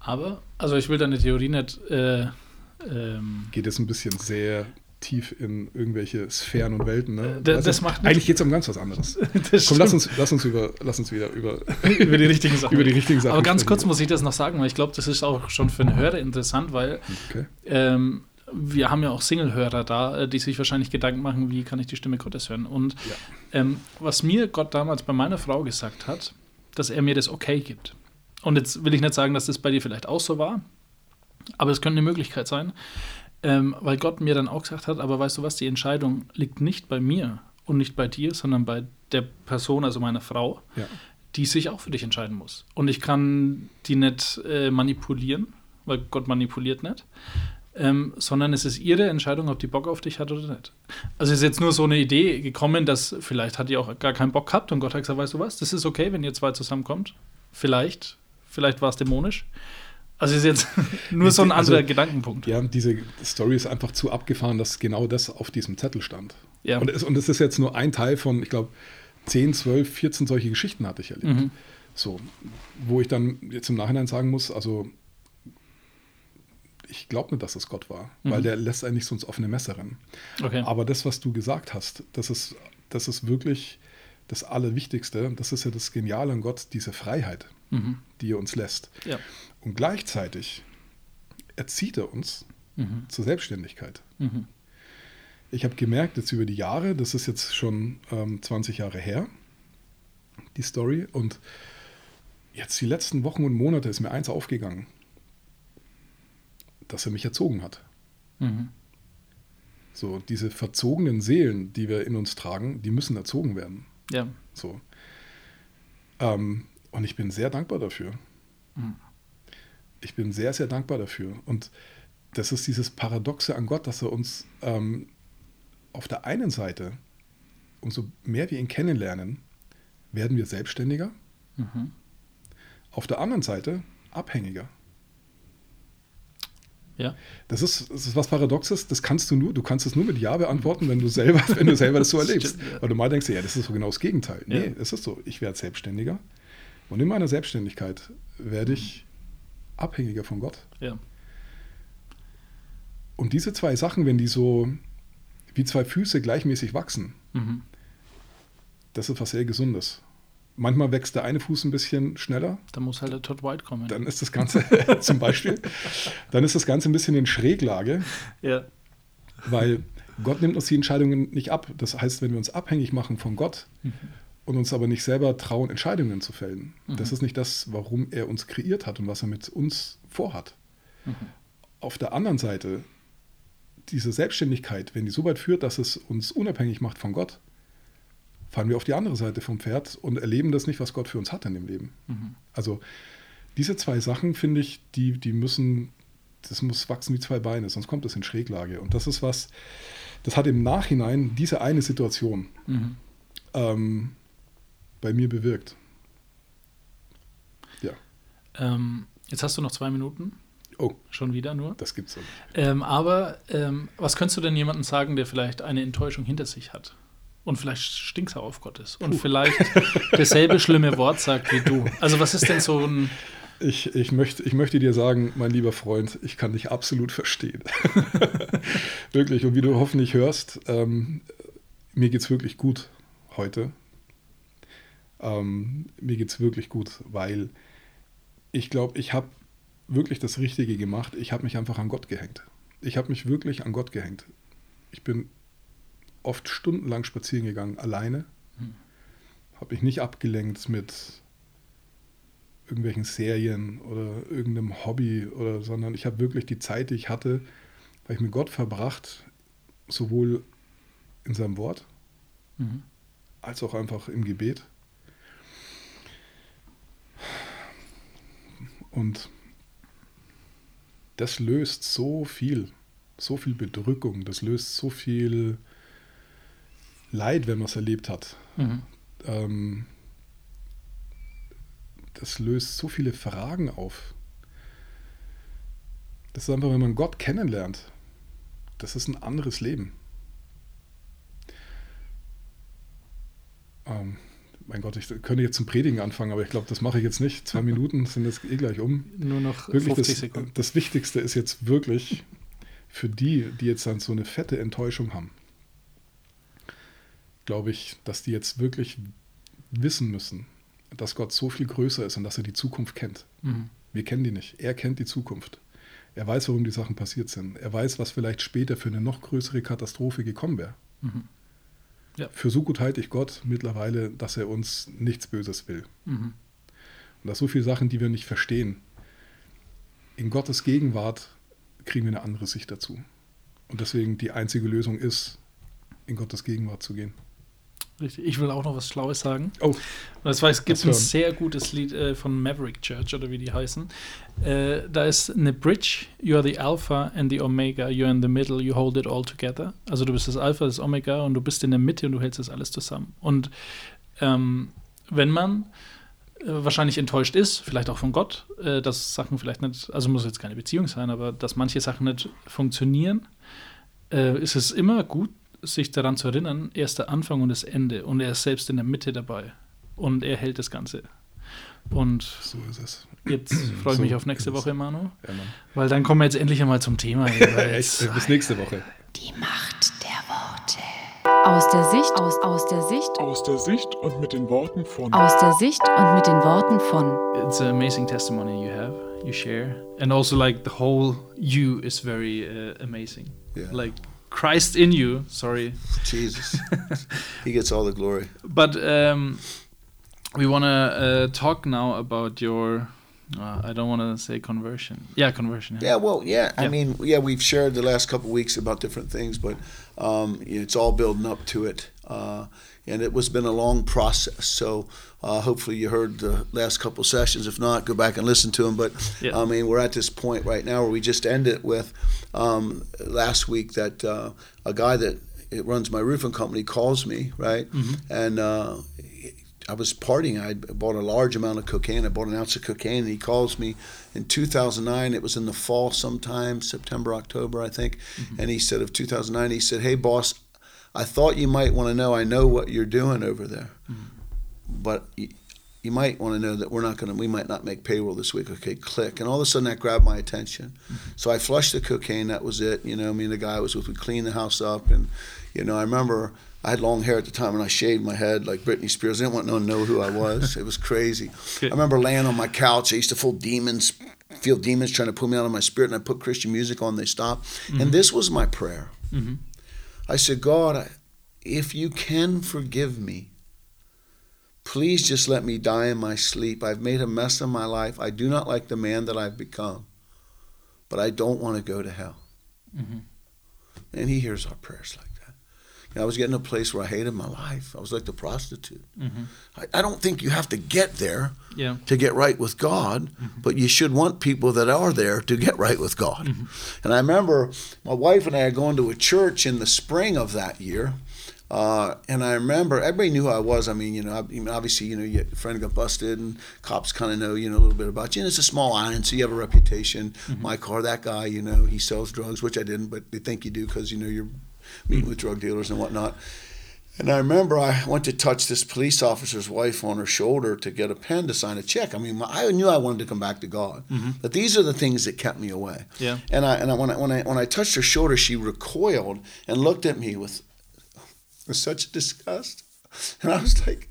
Aber, also ich will deine Theorie nicht. Äh, ähm, Geht jetzt ein bisschen sehr tief in irgendwelche Sphären und Welten. Ne? Da- das macht nicht- eigentlich geht es um ganz was anderes. Komm, lass uns, lass uns über, lass uns wieder über. über die richtigen Sachen. Über die richtigen Sachen Aber ganz sprechen. kurz muss ich das noch sagen, weil ich glaube, das ist auch schon für einen Hörer interessant, weil Okay. ähm, wir haben ja auch Single-Hörer da, äh, die sich wahrscheinlich Gedanken machen, wie kann ich die Stimme Gottes hören. Und ähm, was mir Gott damals bei meiner Frau gesagt hat, dass er mir das okay gibt. Und jetzt will ich nicht sagen, dass das bei dir vielleicht auch so war, aber es könnte eine Möglichkeit sein, ähm, weil Gott mir dann auch gesagt hat, aber weißt du was, die Entscheidung liegt nicht bei mir und nicht bei dir, sondern bei der Person, also meiner Frau, Ja. die sich auch für dich entscheiden muss. Und ich kann die nicht äh, manipulieren, weil Gott manipuliert nicht, ähm, sondern es ist ihre Entscheidung, ob die Bock auf dich hat oder nicht. Also ist jetzt nur so eine Idee gekommen, dass vielleicht hat die auch gar keinen Bock gehabt und Gott hat gesagt, weißt du was, das ist okay, wenn ihr zwei zusammenkommt. Vielleicht, vielleicht war es dämonisch. Also ist jetzt nur so ein Also, anderer Gedankenpunkt. Ja, diese Story ist einfach zu abgefahren, dass genau das auf diesem Zettel stand. Ja. Und, es, und es ist jetzt nur ein Teil von, ich glaube, 10, 12, 14 solche Geschichten hatte ich erlebt. Mhm. So, wo ich dann jetzt im Nachhinein sagen muss, also ich glaube nicht, dass es Gott war, Mhm. weil der lässt eigentlich so ins offene Messer rennen. Okay. Aber das, was du gesagt hast, das ist, das ist wirklich das Allerwichtigste. Das ist ja das Geniale an Gott, diese Freiheit, Mhm. die er uns lässt. Ja. Und gleichzeitig erzieht er uns Mhm. zur Selbstständigkeit. Mhm. Ich habe gemerkt, jetzt über die Jahre, das ist jetzt schon ähm, 20 Jahre her, die Story, und jetzt die letzten Wochen und Monate ist mir eins aufgegangen, dass er mich erzogen hat. Mhm. So, diese verzogenen Seelen, die wir in uns tragen, die müssen erzogen werden. Ja. So. Ähm, und ich bin sehr dankbar dafür. Ich bin sehr, sehr dankbar dafür. Und das ist dieses Paradoxe an Gott, dass er uns ähm, auf der einen Seite, umso mehr wir ihn kennenlernen, werden wir selbstständiger. Mhm. Auf der anderen Seite abhängiger. Ja. Das ist, das ist was Paradoxes, das kannst du nur, du kannst es nur mit Ja beantworten, wenn du selber, wenn du selber das so erlebst. Stimmt, ja. Weil du mal denkst, ja, das ist so genau das Gegenteil. Nee, Ja. es ist so, ich werde selbstständiger und in meiner Selbstständigkeit werde ich abhängiger von Gott. Ja. Und diese zwei Sachen, wenn die so wie zwei Füße gleichmäßig wachsen, Mhm. das ist was sehr Gesundes. Manchmal wächst der eine Fuß ein bisschen schneller, Da muss halt der Todd White kommen. dann ist das Ganze zum Beispiel, dann ist das Ganze ein bisschen in Schräglage. ja. Weil Gott nimmt uns die Entscheidungen nicht ab. Das heißt, wenn wir uns abhängig machen von Gott und uns aber nicht selber trauen, Entscheidungen zu fällen, das ist nicht das, warum er uns kreiert hat und was er mit uns vorhat. Auf der anderen Seite, diese Selbstständigkeit, wenn die so weit führt, dass es uns unabhängig macht von Gott, fahren wir auf die andere Seite vom Pferd und erleben das nicht, was Gott für uns hat in dem Leben. Also diese zwei Sachen, finde ich, die, die müssen, das muss wachsen wie zwei Beine, sonst kommt es in Schräglage. Und das ist was, das hat im Nachhinein diese eine Situation Mhm. ähm, bei mir bewirkt. Ja. Ähm, jetzt hast du noch zwei Minuten. Oh, Schon wieder nur. das gibt's so. nicht. Ähm, aber ähm, was könntest du denn jemandem sagen, der vielleicht eine Enttäuschung hinter sich hat? Und vielleicht stinksauer auf Gott ist. Und vielleicht dasselbe schlimme Wort sagt wie du. Also was ist denn so ein. Ich, ich, möchte, ich möchte dir sagen, mein lieber Freund, ich kann dich absolut verstehen. wirklich. Und wie du hoffentlich hörst, ähm, mir geht es wirklich gut heute. Ähm, mir geht es wirklich gut, weil ich glaube, ich habe wirklich das Richtige gemacht. Ich habe mich einfach an Gott gehängt. Ich habe mich wirklich an Gott gehängt. Ich bin oft stundenlang spazieren gegangen, alleine. Habe mich nicht abgelenkt mit irgendwelchen Serien oder irgendeinem Hobby oder, sondern ich habe wirklich die Zeit, die ich hatte, weil ich mit Gott verbracht, sowohl in seinem Wort Mhm. als auch einfach im Gebet. Und das löst so viel, so viel Bedrückung, das löst so viel Leid, wenn man es erlebt hat. Mhm. Ähm, das löst so viele Fragen auf. Das ist einfach, wenn man Gott kennenlernt, das ist ein anderes Leben. Ähm, mein Gott, ich könnte jetzt zum Predigen anfangen, aber ich glaube, das mache ich jetzt nicht. Zwei Minuten sind jetzt eh gleich um. Nur noch Wirklich 50 das, Sekunden. das Wichtigste ist jetzt wirklich für die, die jetzt dann so eine fette Enttäuschung haben, glaube ich, dass die jetzt wirklich wissen müssen, dass Gott so viel größer ist und dass er die Zukunft kennt. Mhm. Wir kennen die nicht. Er kennt die Zukunft. Er weiß, warum die Sachen passiert sind. Er weiß, was vielleicht später für eine noch größere Katastrophe gekommen wäre. Mhm. Ja. Für so gut halte ich Gott mittlerweile, dass er uns nichts Böses will. Mhm. Und dass so viele Sachen, die wir nicht verstehen, in Gottes Gegenwart kriegen wir eine andere Sicht dazu. Und deswegen die einzige Lösung ist, in Gottes Gegenwart zu gehen. Richtig. Ich will auch noch was Schlaues sagen. Oh, Und das war, es gibt ein sehr gutes Lied äh, von Maverick Church oder wie die heißen. Äh, da ist eine Bridge, you are the Alpha and the Omega, you're in the middle, you hold it all together. Also du bist das Alpha, das Omega und du bist in der Mitte und du hältst das alles zusammen. Und ähm, wenn man äh, wahrscheinlich enttäuscht ist, vielleicht auch von Gott, äh, dass Sachen vielleicht nicht, also muss jetzt keine Beziehung sein, aber dass manche Sachen nicht funktionieren, äh, ist es immer gut, sich daran zu erinnern, er ist der Anfang und das Ende und er ist selbst in der Mitte dabei und er hält das Ganze. Und so ist es. jetzt freue ich So mich auf nächste. Woche, Manu, Ja, Mann. weil dann kommen wir jetzt endlich einmal zum Thema. Echt? Bis nächste Woche. Die Macht der Worte. Aus der Sicht, aus, aus der Sicht, Aus der Sicht und mit den Worten von aus der Sicht und mit den Worten von. it's an amazing testimony you have, you share, and also like the whole you is very uh, amazing. Yeah. Like Christ in you. Sorry, Jesus. he gets all the glory. but um, we want to uh, talk now about your. Uh, I don't want to say conversion. Yeah, conversion. Yeah, well, yeah. I mean, yeah, we've shared the last couple of weeks about different things, but um, it's all building up to it. Uh, and it was been a long process. So uh, hopefully you heard the last couple of sessions. If not, go back and listen to them. But Yeah. I mean, we're at this point right now where we just ended with um, last week that uh, a guy that it runs my roofing company calls me, right? And uh, I was partying. I bought a large amount of cocaine. I bought an ounce of cocaine, and he calls me in 2009. It was in the fall, sometime September, October, I think. And he said of 2009, he said, "Hey, boss, I thought you might want to know. I know what you're doing over there, but." You, you might want to know that we're not going to, we might not make payroll this week. Okay, click. And all of a sudden that grabbed my attention. Mm-hmm. So I flushed the cocaine. That was it. You know, me and the guy I was with, we cleaned the house up. And, you know, I remember I had long hair at the time and I shaved my head like Britney Spears. I didn't want no one to know who I was. it was crazy. I remember laying on my couch. I used to feel demons, feel demons trying to pull me out of my spirit. And I put Christian music on. They stopped. And mm-hmm. this was my prayer. Mm-hmm. I said, God, I- if you can forgive me, please just let me die in my sleep. I've made a mess of my life. I do not like the man that I've become, but I don't want to go to hell. Mm-hmm. And he hears our prayers like that. You know, I was getting to a place where I hated my life. I was like the prostitute. Mm-hmm. I, I don't think you have to get there Yeah. to get right with God, mm-hmm. but you should want people that are there to get right with God. And I remember my wife and I had gone to a church in the spring of that year. Uh, and I remember everybody knew who I was. I mean, you know, I, obviously, you know, your friend got busted, and cops kind of know, you know, a little bit about you. And it's a small island, so you have a reputation. Mm-hmm. My car, that guy, you know, he sells drugs, which I didn't, but they think you do because you know you're meeting mm-hmm. with drug dealers and whatnot. And I remember I went to touch this police officer's wife on her shoulder to get a pen to sign a check. I mean, I knew I wanted to come back to God, mm-hmm. but these are the things that kept me away. Yeah. And I and I, when I when I when I touched her shoulder, she recoiled and looked at me with with such disgust, and I was like,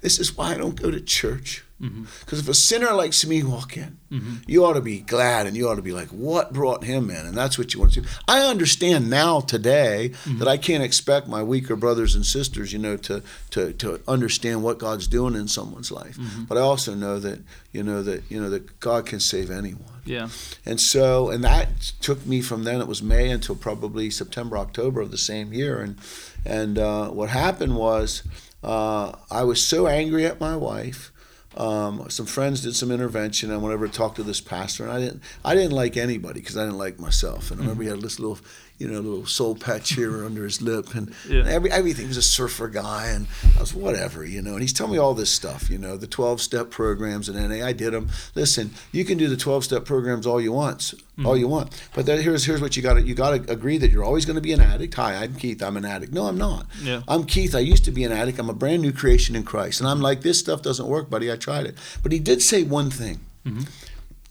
"This is why I don't go to church." Mm-hmm. Because if a sinner likes me walk in, mm-hmm. you ought to be glad and you ought to be like, what brought him in? And that's what you want to do. I understand now today mm-hmm. that I can't expect my weaker brothers and sisters, you know, to, to, to understand what God's doing in someone's life. But I also know that, you know, that, you know, that God can save anyone. Yeah. And so, and that took me from then, it was May until probably September, October of the same year. And, and uh, what happened was uh, I was so angry at my wife. Um, some friends did some intervention, and whenever I talked to this pastor, and I didn't, I didn't like anybody because I didn't like myself. And I remember he had this little, you know, a little soul patch here under his lip, and Yeah. every everything. He's a surfer guy, and I was whatever, you know. And he's telling me all this stuff, you know, the twelve step programs and NA. I did them. Listen, you can do the twelve step programs all you want, all you mm-hmm. want, but then here's here's what you got to you got to agree that you're always going to be an addict. Hi, I'm Keith. I'm an addict. No, I'm not. Yeah. I'm Keith. I used to be an addict. I'm a brand new creation in Christ, and I'm like, this stuff doesn't work, buddy. I tried it, but he did say one thing. Mm-hmm.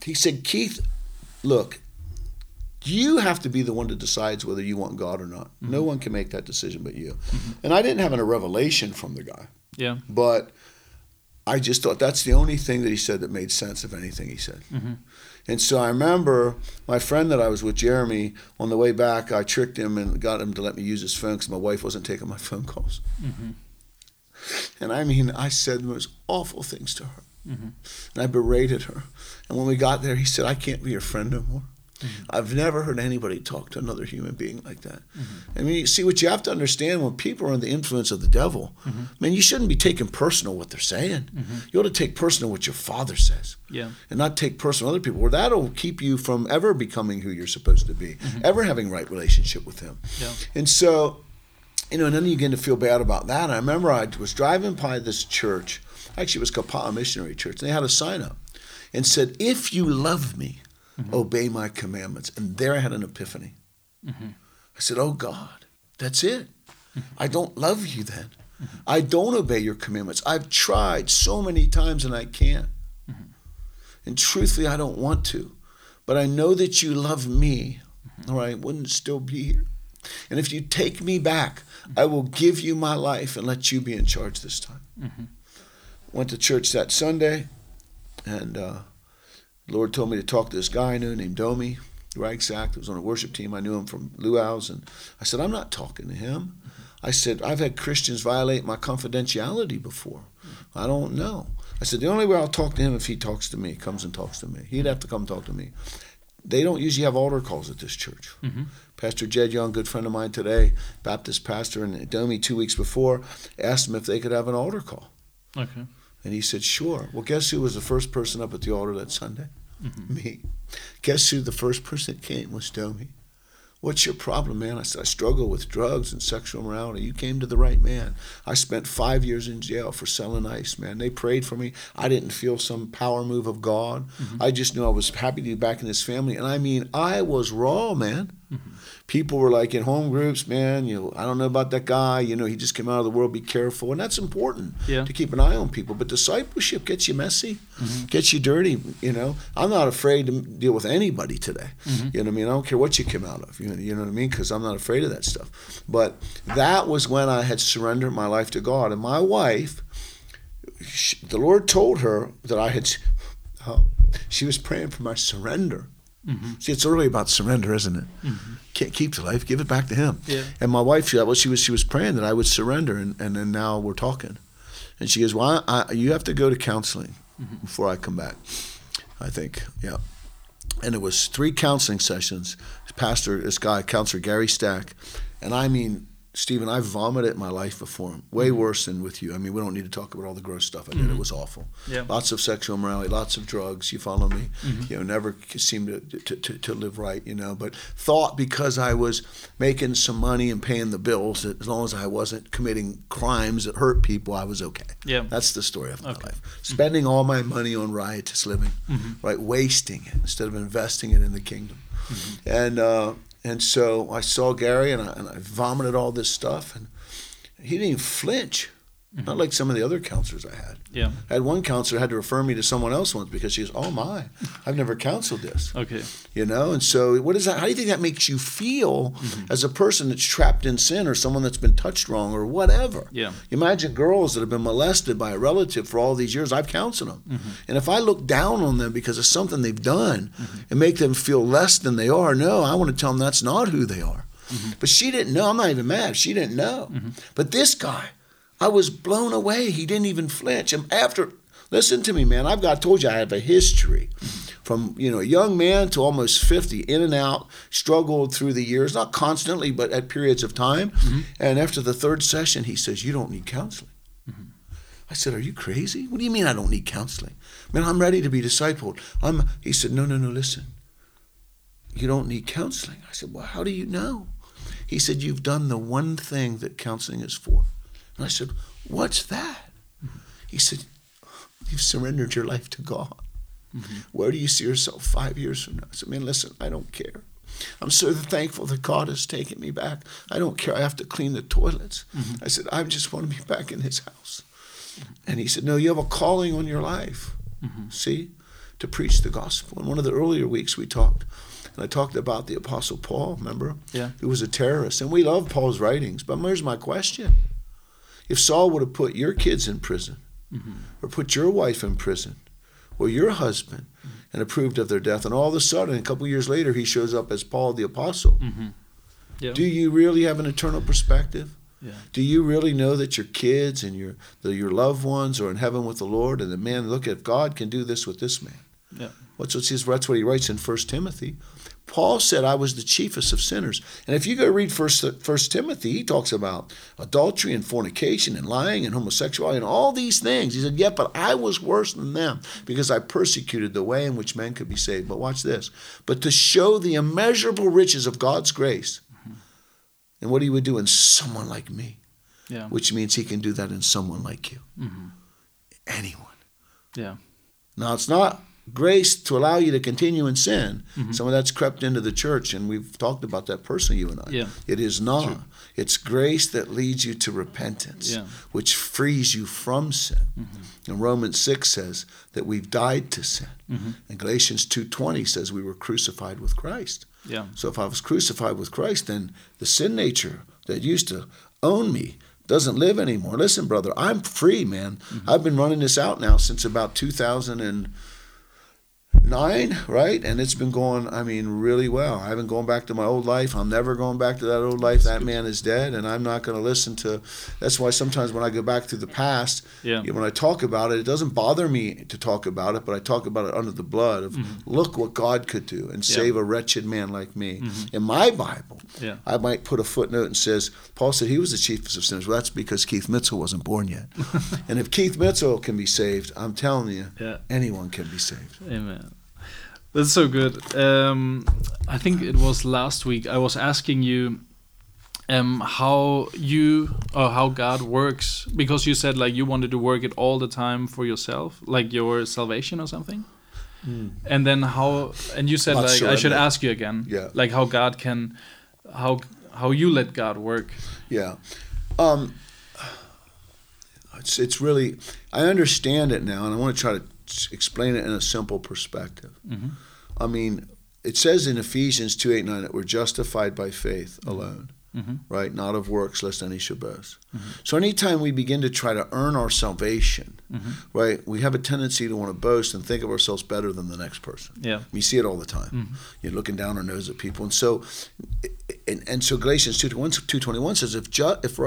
He said, Keith, look, you have to be the one that decides whether you want God or not. No mm-hmm. one can make that decision but you. And I didn't have a revelation from the guy, Yeah. but I just thought that's the only thing that he said that made sense of anything he said. Mm-hmm. And so I remember my friend that I was with, Jeremy, on the way back, I tricked him and got him to let me use his phone because my wife wasn't taking my phone calls. Mm-hmm. And I mean, I said the most awful things to her. And I berated her. And when we got there, he said, I can't be your friend no more. Mm-hmm. I've never heard anybody talk to another human being like that. Mm-hmm. I mean, you see, what you have to understand when people are under the influence of the devil, mm-hmm. man, you shouldn't be taking personal what they're saying. You ought to take personal what your father says Yeah. and not take personal other people. Where that'll keep you from ever becoming who you're supposed to be, ever having right relationship with him. Yeah. And so, you know, and then you begin to feel bad about that. I remember I was driving by this church. Actually, it was Kapaa Missionary Church, and they had a sign up and said, "If you love me, Mm-hmm. obey my commandments." And there I had an epiphany. Mm-hmm. I said, "Oh God, that's it. Mm-hmm. I don't love you then. I don't obey your commandments. I've tried so many times and I can't. And truthfully, I don't want to. But I know that you love me, or I wouldn't still be here. And if you take me back, I will give you my life and let you be in charge this time. Went to church that Sunday, and uh, the Lord told me to talk to this guy I knew named Domi Ragsack. That was on a worship team. I knew him from Luau's, and I said, I'm not talking to him. I said, I've had Christians violate my confidentiality before. I don't know. I said, the only way I'll talk to him if he talks to me, comes and talks to me. He'd have to come talk to me. They don't usually have altar calls at this church. Mm-hmm. Pastor Jed Young, good friend of mine today, Baptist pastor, and Domi two weeks before asked him if they could have an altar call. Okay. And he said, Sure. Well, guess who was the first person up at the altar that Sunday? Mm-hmm. Me. Guess who the first person that came was Domi. What's your problem, man? I said, I struggle with drugs and sexual morality. You came to the right man. I spent five years in jail for selling ice, man. They prayed for me. I didn't feel some power move of God. Mm-hmm. I just knew I was happy to be back in this family. And I mean, I was raw, man. People were like in home groups, man, you know, I don't know about that guy. You know, he just came out of the world. Be careful. And that's important Yeah. to keep an eye on people. But discipleship gets you messy, gets you dirty. You know, I'm not afraid to deal with anybody today. Mm-hmm. You know what I mean? I don't care what you came out of. You know, you know what I mean? Because I'm not afraid of that stuff. But that was when I had surrendered my life to God. And my wife, she, the Lord told her that I had. Oh, she was praying for my surrender. Mm-hmm. See, it's really about surrender, isn't it? Mm-hmm. Can't keep the life, give it back to Him. Yeah. And my wife, she, well, she was she was praying that I would surrender, and, and then now we're talking, and she goes, "Well, I, I, you have to go to counseling mm-hmm. before I come back." I think, yeah. And it was three counseling sessions. Pastor, this guy, counselor Gary Stack, and I mean, Stephen, I vomited my life before him. Way mm-hmm. worse than with you. I mean, we don't need to talk about all the gross stuff I did. It mm-hmm. was awful. Yeah. Lots of sexual immorality, lots of drugs. You follow me? Mm-hmm. You know, never seemed to, to, to, to live right. You know, but thought because I was making some money and paying the bills, that as long as I wasn't committing crimes that hurt people, I was okay. Yeah. That's the story of my Okay. life. Spending all my money on riotous living, right? Wasting it instead of investing it in the kingdom. And uh, and so I saw Gary and I, and I vomited all this stuff, and he didn't even flinch. Not mm-hmm. like some of the other counselors I had. Yeah. I had one counselor had to refer me to someone else once because she goes, "Oh my, I've never counseled this." Okay. You know, and so what is that? How do you think that makes you feel as a person that's trapped in sin or someone that's been touched wrong or whatever? Yeah. Imagine girls that have been molested by a relative for all these years. I've counseled them. Mm-hmm. And if I look down on them because of something they've done and make them feel less than they are, no, I want to tell them that's not who they are. Mm-hmm. But she didn't know. I'm not even mad. She didn't know. But this guy, I was blown away. He didn't even flinch. And after, listen to me, man. I've got told you I have a history from you know a young man to almost 50 in and out struggled through the years not constantly but at periods of time mm-hmm. and after the third session he says you don't need counseling mm-hmm. I said, "Are you crazy? What do you mean I don't need counseling? Man, I'm ready to be discipled." I'm. He said, "No, no, no. Listen. You don't need counseling. I said, Well, how do you know? He said, You've done the one thing that counseling is for. And I said, What's that? He said, You've surrendered your life to God. Where do you see yourself five years from now? I said, Man, listen, I don't care. I'm so thankful that God has taken me back. I don't care. I have to clean the toilets. I said, I just want to be back in his house. And he said, No, you have a calling on your life. See? To preach the gospel. In one of the earlier weeks, we talked. And I talked about the Apostle Paul, remember? Yeah. Who was a terrorist. And we love Paul's writings. But here's my question If Saul would have put your kids in prison, or put your wife in prison, or your husband, and approved of their death, and all of a sudden, a couple years later, he shows up as Paul the Apostle, do you really have an eternal perspective? Yeah. Do you really know that your kids and your the, your loved ones are in heaven with the Lord? And the man, look, at God can do this with this man, Yeah. what's what says? That's what he writes in First Timothy. Paul said, "I was the chiefest of sinners." And if you go read First First Timothy, he talks about adultery and fornication and lying and homosexuality and all these things. He said, "Yeah, but I was worse than them because I persecuted the way in which men could be saved." But watch this: but to show the immeasurable riches of God's grace, and what He would do in someone like me, Yeah. which means He can do that in someone like you, mm-hmm. anyone. Yeah. Now, it's not grace to allow you to continue in sin. Mm-hmm. Some of that's crept into the church, and we've talked about that personally, you and I. Yeah. It is not. It's grace that leads you to repentance, Yeah. which frees you from sin. Mm-hmm. And Romans 6 says that we've died to sin. Mm-hmm. And Galatians 2.20 says we were crucified with Christ. Yeah. So if I was crucified with Christ, then the sin nature that used to own me doesn't live anymore. Listen, brother, I'm free, man. I've been running this out now since about 2009, right? And it's been going, I mean, really well. I haven't gone back to my old life. I'm never going back to that old life. That man is dead, and I'm not going to listen to. That's why sometimes when I go back to the past, Yeah. when I talk about it, it doesn't bother me to talk about it, but I talk about it under the blood of mm-hmm. look what God could do and save a wretched man like me. Mm-hmm. In my Bible, Yeah. I might put a footnote and says Paul said he was the chiefest of sinners. Well, that's because Keith Mitchell wasn't born yet. and if Keith Mitchell can be saved, I'm telling you, Yeah. anyone can be saved. Amen. That's so good. Um, I think it was last week. I was asking you um, how you or how God works because you said like you wanted to work it all the time for yourself, like your salvation or something. And then how? And you said Not like I should ask you again. Yeah. Like how God can, how how you let God work. Yeah. Um, it's, it's really, I understand it now, and I want to try to explain it in a simple perspective. Mm-hmm. I mean, it says in Ephesians 2 8 9 that we're justified by faith alone, mm-hmm. right? Not of works, lest any should boast. Mm-hmm. So anytime we begin to try to earn our salvation, right, we have a tendency to want to boast and think of ourselves better than the next person. Yeah. We see it all the time. You're looking down our nose at people, and so, and, and so Galatians 2, two twenty one says, if ju- if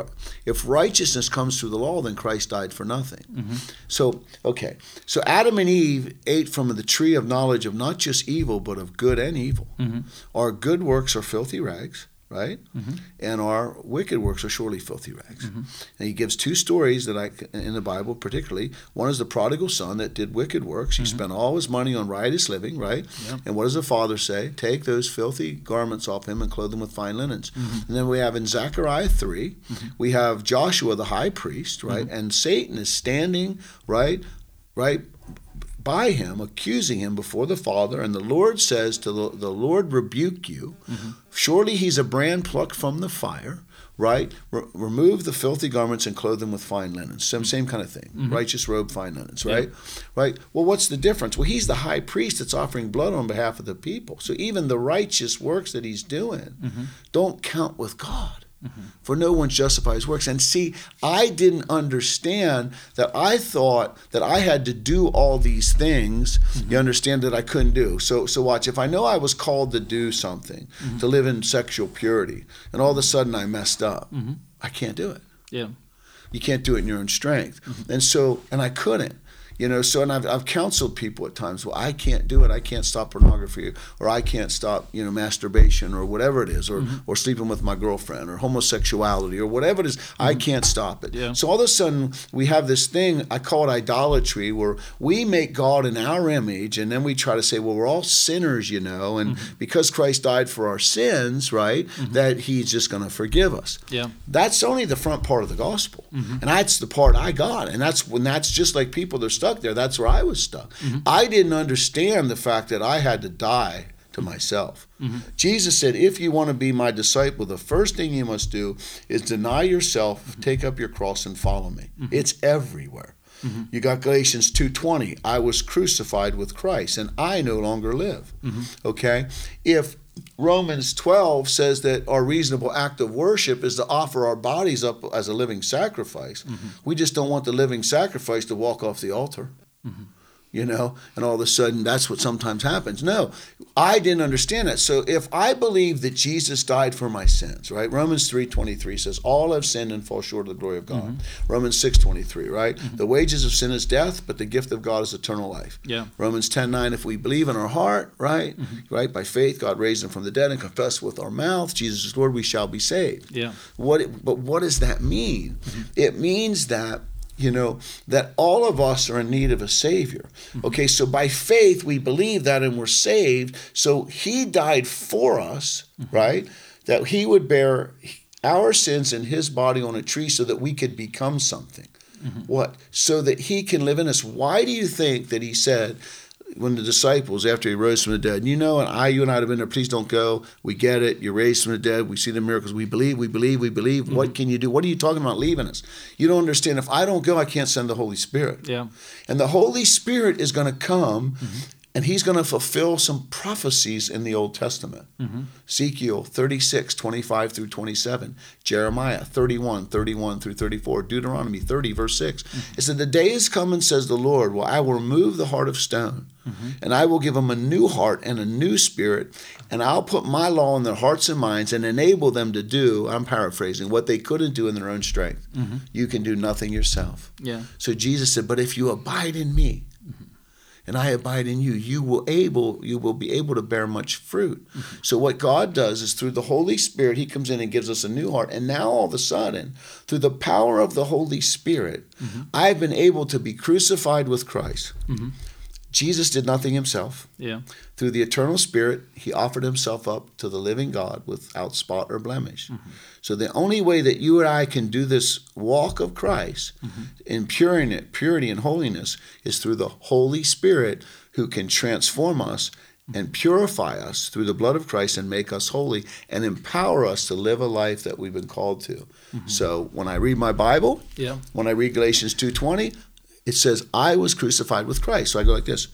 if righteousness comes through the law, then Christ died for nothing. Mm-hmm. So okay, so Adam and Eve ate from the tree of knowledge of not just evil, but of good and evil. Mm-hmm. Our good works are filthy rags. Right, mm-hmm. and our wicked works are surely filthy rags. Mm-hmm. And he gives two stories that I in the Bible, particularly. One is the prodigal son that did wicked works. He mm-hmm. spent all his money on riotous living. Right, and what does the father say? Take those filthy garments off him and clothe him with fine linens. And then we have in Zechariah 3, we have Joshua the high priest, right? And Satan is standing, right? Right? By him, accusing him before the Father, and the Lord says to the, the Lord rebuke you. Mm-hmm. Surely he's a brand plucked from the fire, right? Re- remove the filthy garments and clothe them with fine linens. Same, mm-hmm. same kind of thing. Mm-hmm. Righteous robe, fine linens, right? Right. Well, what's the difference? Well, he's the high priest that's offering blood on behalf of the people. So even the righteous works that he's doing don't count with God. For no one justifies works. And see, I didn't understand that I thought that I had to do all these things. Mm-hmm. You understand that I couldn't do. So so watch, if I know I was called to do something, mm-hmm. to live in sexual purity, and all of a sudden I messed up, mm-hmm. I can't do it. Yeah. You can't do it in your own strength. And so, and I couldn't. You know, so and I've, I've counseled people at times. Well, I can't do it. I can't stop pornography, or I can't stop, you know, masturbation, or whatever it is, or Mm-hmm. or sleeping with my girlfriend, or homosexuality, or whatever it is. I can't stop it. Mm-hmm. Yeah. So all of a sudden, we have this thing I call it idolatry, where we make God in our image, and then we try to say, well, we're all sinners, you know, and Mm-hmm. because Christ died for our sins, right, that He's just going to forgive us. Yeah. That's only the front part of the gospel, and that's the part I got, and that's when that's just like people they're stuck there. That's where I was stuck. Mm-hmm. I didn't understand the fact that I had to die to myself. Mm-hmm. Jesus said, "If you want to be my disciple, the first thing you must do is deny yourself, mm-hmm. take up your cross, and follow me." It's everywhere. You got Galatians 2:20, I was crucified with Christ and I no longer live. Okay? If Romans 12 says that our reasonable act of worship is to offer our bodies up as a living sacrifice. Mm-hmm. We just don't want the living sacrifice to walk off the altar mm-hmm. You know, and all of a sudden that's what sometimes happens. No, I didn't understand that. So if I believe that Jesus died for my sins, right? Romans 3:23 says all have sinned and fall short of the glory of God. Mm-hmm. Romans 6:23, right? Mm-hmm. The wages of sin is death, but the gift of God is eternal life. Yeah. Romans 10:9 if we believe in our heart, right? Mm-hmm. Right? By faith God raised him from the dead and confess with our mouth Jesus is Lord, we shall be saved. Yeah. What but what does that mean? It means that you know that all of us are in need of a savior. Mm-hmm. Okay, so by faith we believe that and we're saved. So he died for us, mm-hmm. right? That he would bear our sins in his body on a tree so that we could become something. Mm-hmm. What? So that he can live in us. Why do you think that he said when the disciples, after he rose from the dead, you know, and I, you and I have been there, please don't go. We get it. You're raised from the dead. We see the miracles. We believe, we believe, we believe. What mm-hmm. can you do? What are you talking about leaving us? You don't understand. If I don't go, I can't send the Holy Spirit. Yeah. And the Holy Spirit is going to come mm-hmm. and he's going to fulfill some prophecies in the Old Testament. Mm-hmm. Ezekiel 36, 25 through 27. Jeremiah 31, 31 through 34. Deuteronomy 30, verse 6. It said, The day is coming, says the Lord, well, I will remove the heart of stone, and I will give them a new heart and a new spirit, and I'll put my law in their hearts and minds and enable them to do, I'm paraphrasing, what they couldn't do in their own strength. Mm-hmm. You can do nothing yourself. Yeah. So Jesus said, "But if you abide in me, mm-hmm. and I abide in you, you will able you will be able to bear much fruit." Mm-hmm. So what God does is through the Holy Spirit, He comes in and gives us a new heart, and now all of a sudden, through the power of the Holy Spirit, I've been able to be crucified with Christ. Jesus did nothing himself. Yeah. Through the eternal Spirit, he offered himself up to the living God without spot or blemish. Mm-hmm. So the only way that you and I can do this walk of Christ mm-hmm. in purity, purity and holiness is through the Holy Spirit who can transform us and mm-hmm. purify us through the blood of Christ and make us holy and empower us to live a life that we've been called to. So when I read my Bible, Yeah. when I read Galatians 2:20, it says I was crucified with Christ. So I go like this.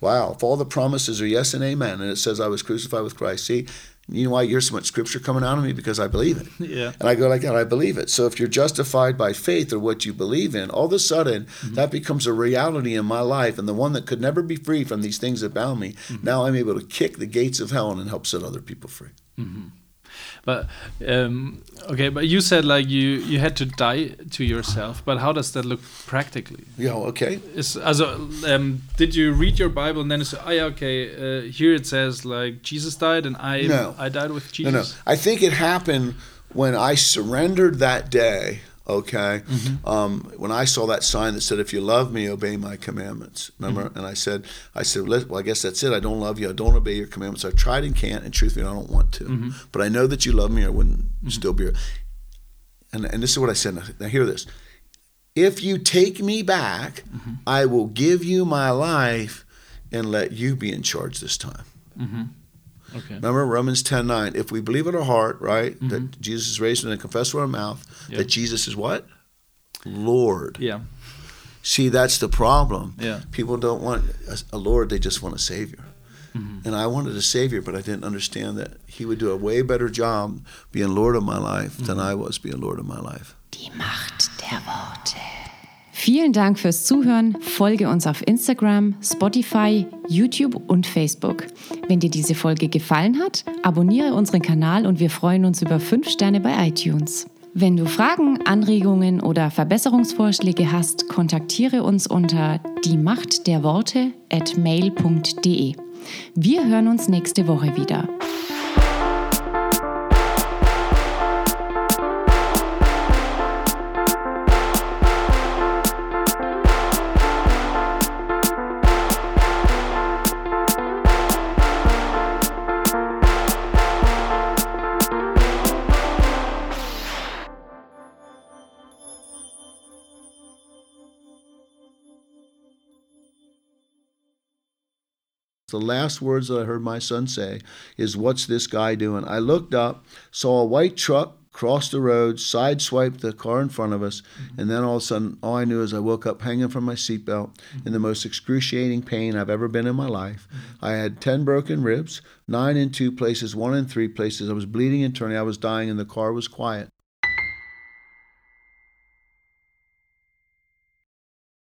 Wow, if all the promises are yes and amen, and it says I was crucified with Christ. See, you know why you're so much scripture coming out of me? Because I believe it. Yeah. And I go like that, I believe it. So if you're justified by faith or what you believe in, all of a sudden mm-hmm. that becomes a reality in my life. And the one that could never be free from these things that bound me, mm-hmm. now I'm able to kick the gates of hell and help set other people free. Mm-hmm. But um, okay, but you said like you you had to die to yourself. But how does that look practically? Yeah, okay. Is also um, did you read your Bible and then say, oh yeah, okay, uh, here it says like Jesus died and I No. I died with No, Jesus. no. I think it happened when I surrendered that day. Okay, mm-hmm. um, when I saw that sign that said, "If you love me, obey my commandments." Remember, mm-hmm. and I said, "I said, well, I guess that's it. I don't love you. I don't obey your commandments. I've tried and can't, and truthfully, I don't want to. Mm-hmm. But I know that you love me, or I wouldn't still be." here." And and this is what I said. Now, now hear this. If you take me back, I will give you my life, and let you be in charge this time. Okay. Remember Romans 10 9. If we believe in our heart, right, that Jesus is raised and confess with our mouth, Mm-hmm. That Jesus is what? Lord. Yeah. See, that's the problem. Yeah. People don't want a, a Lord, they just want a Savior. Mm-hmm. And I wanted a Savior, but I didn't understand that He would do a way better job being Lord of my life than Mm-hmm. I was being Lord of my life. Die Macht der Worte. Vielen Dank fürs Zuhören. Folge uns auf Instagram, Spotify, YouTube und Facebook. Wenn dir diese Folge gefallen hat, abonniere unseren Kanal und wir freuen uns über 5 Sterne bei iTunes. Wenn du Fragen, Anregungen oder Verbesserungsvorschläge hast, kontaktiere uns unter die Macht der Worte at mail.de. Wir hören uns nächste Woche wieder. The last words that I heard my son say is, What's this guy doing? I looked up, saw a white truck cross the road, sideswiped the car in front of us, mm-hmm. and then all of a sudden, all I knew is I woke up hanging from my seatbelt in the mm-hmm. most excruciating pain I've ever been in my life. Mm-hmm. I had 10 broken ribs, nine in two places, one in three places. I was bleeding internally. I was dying, and the car was quiet.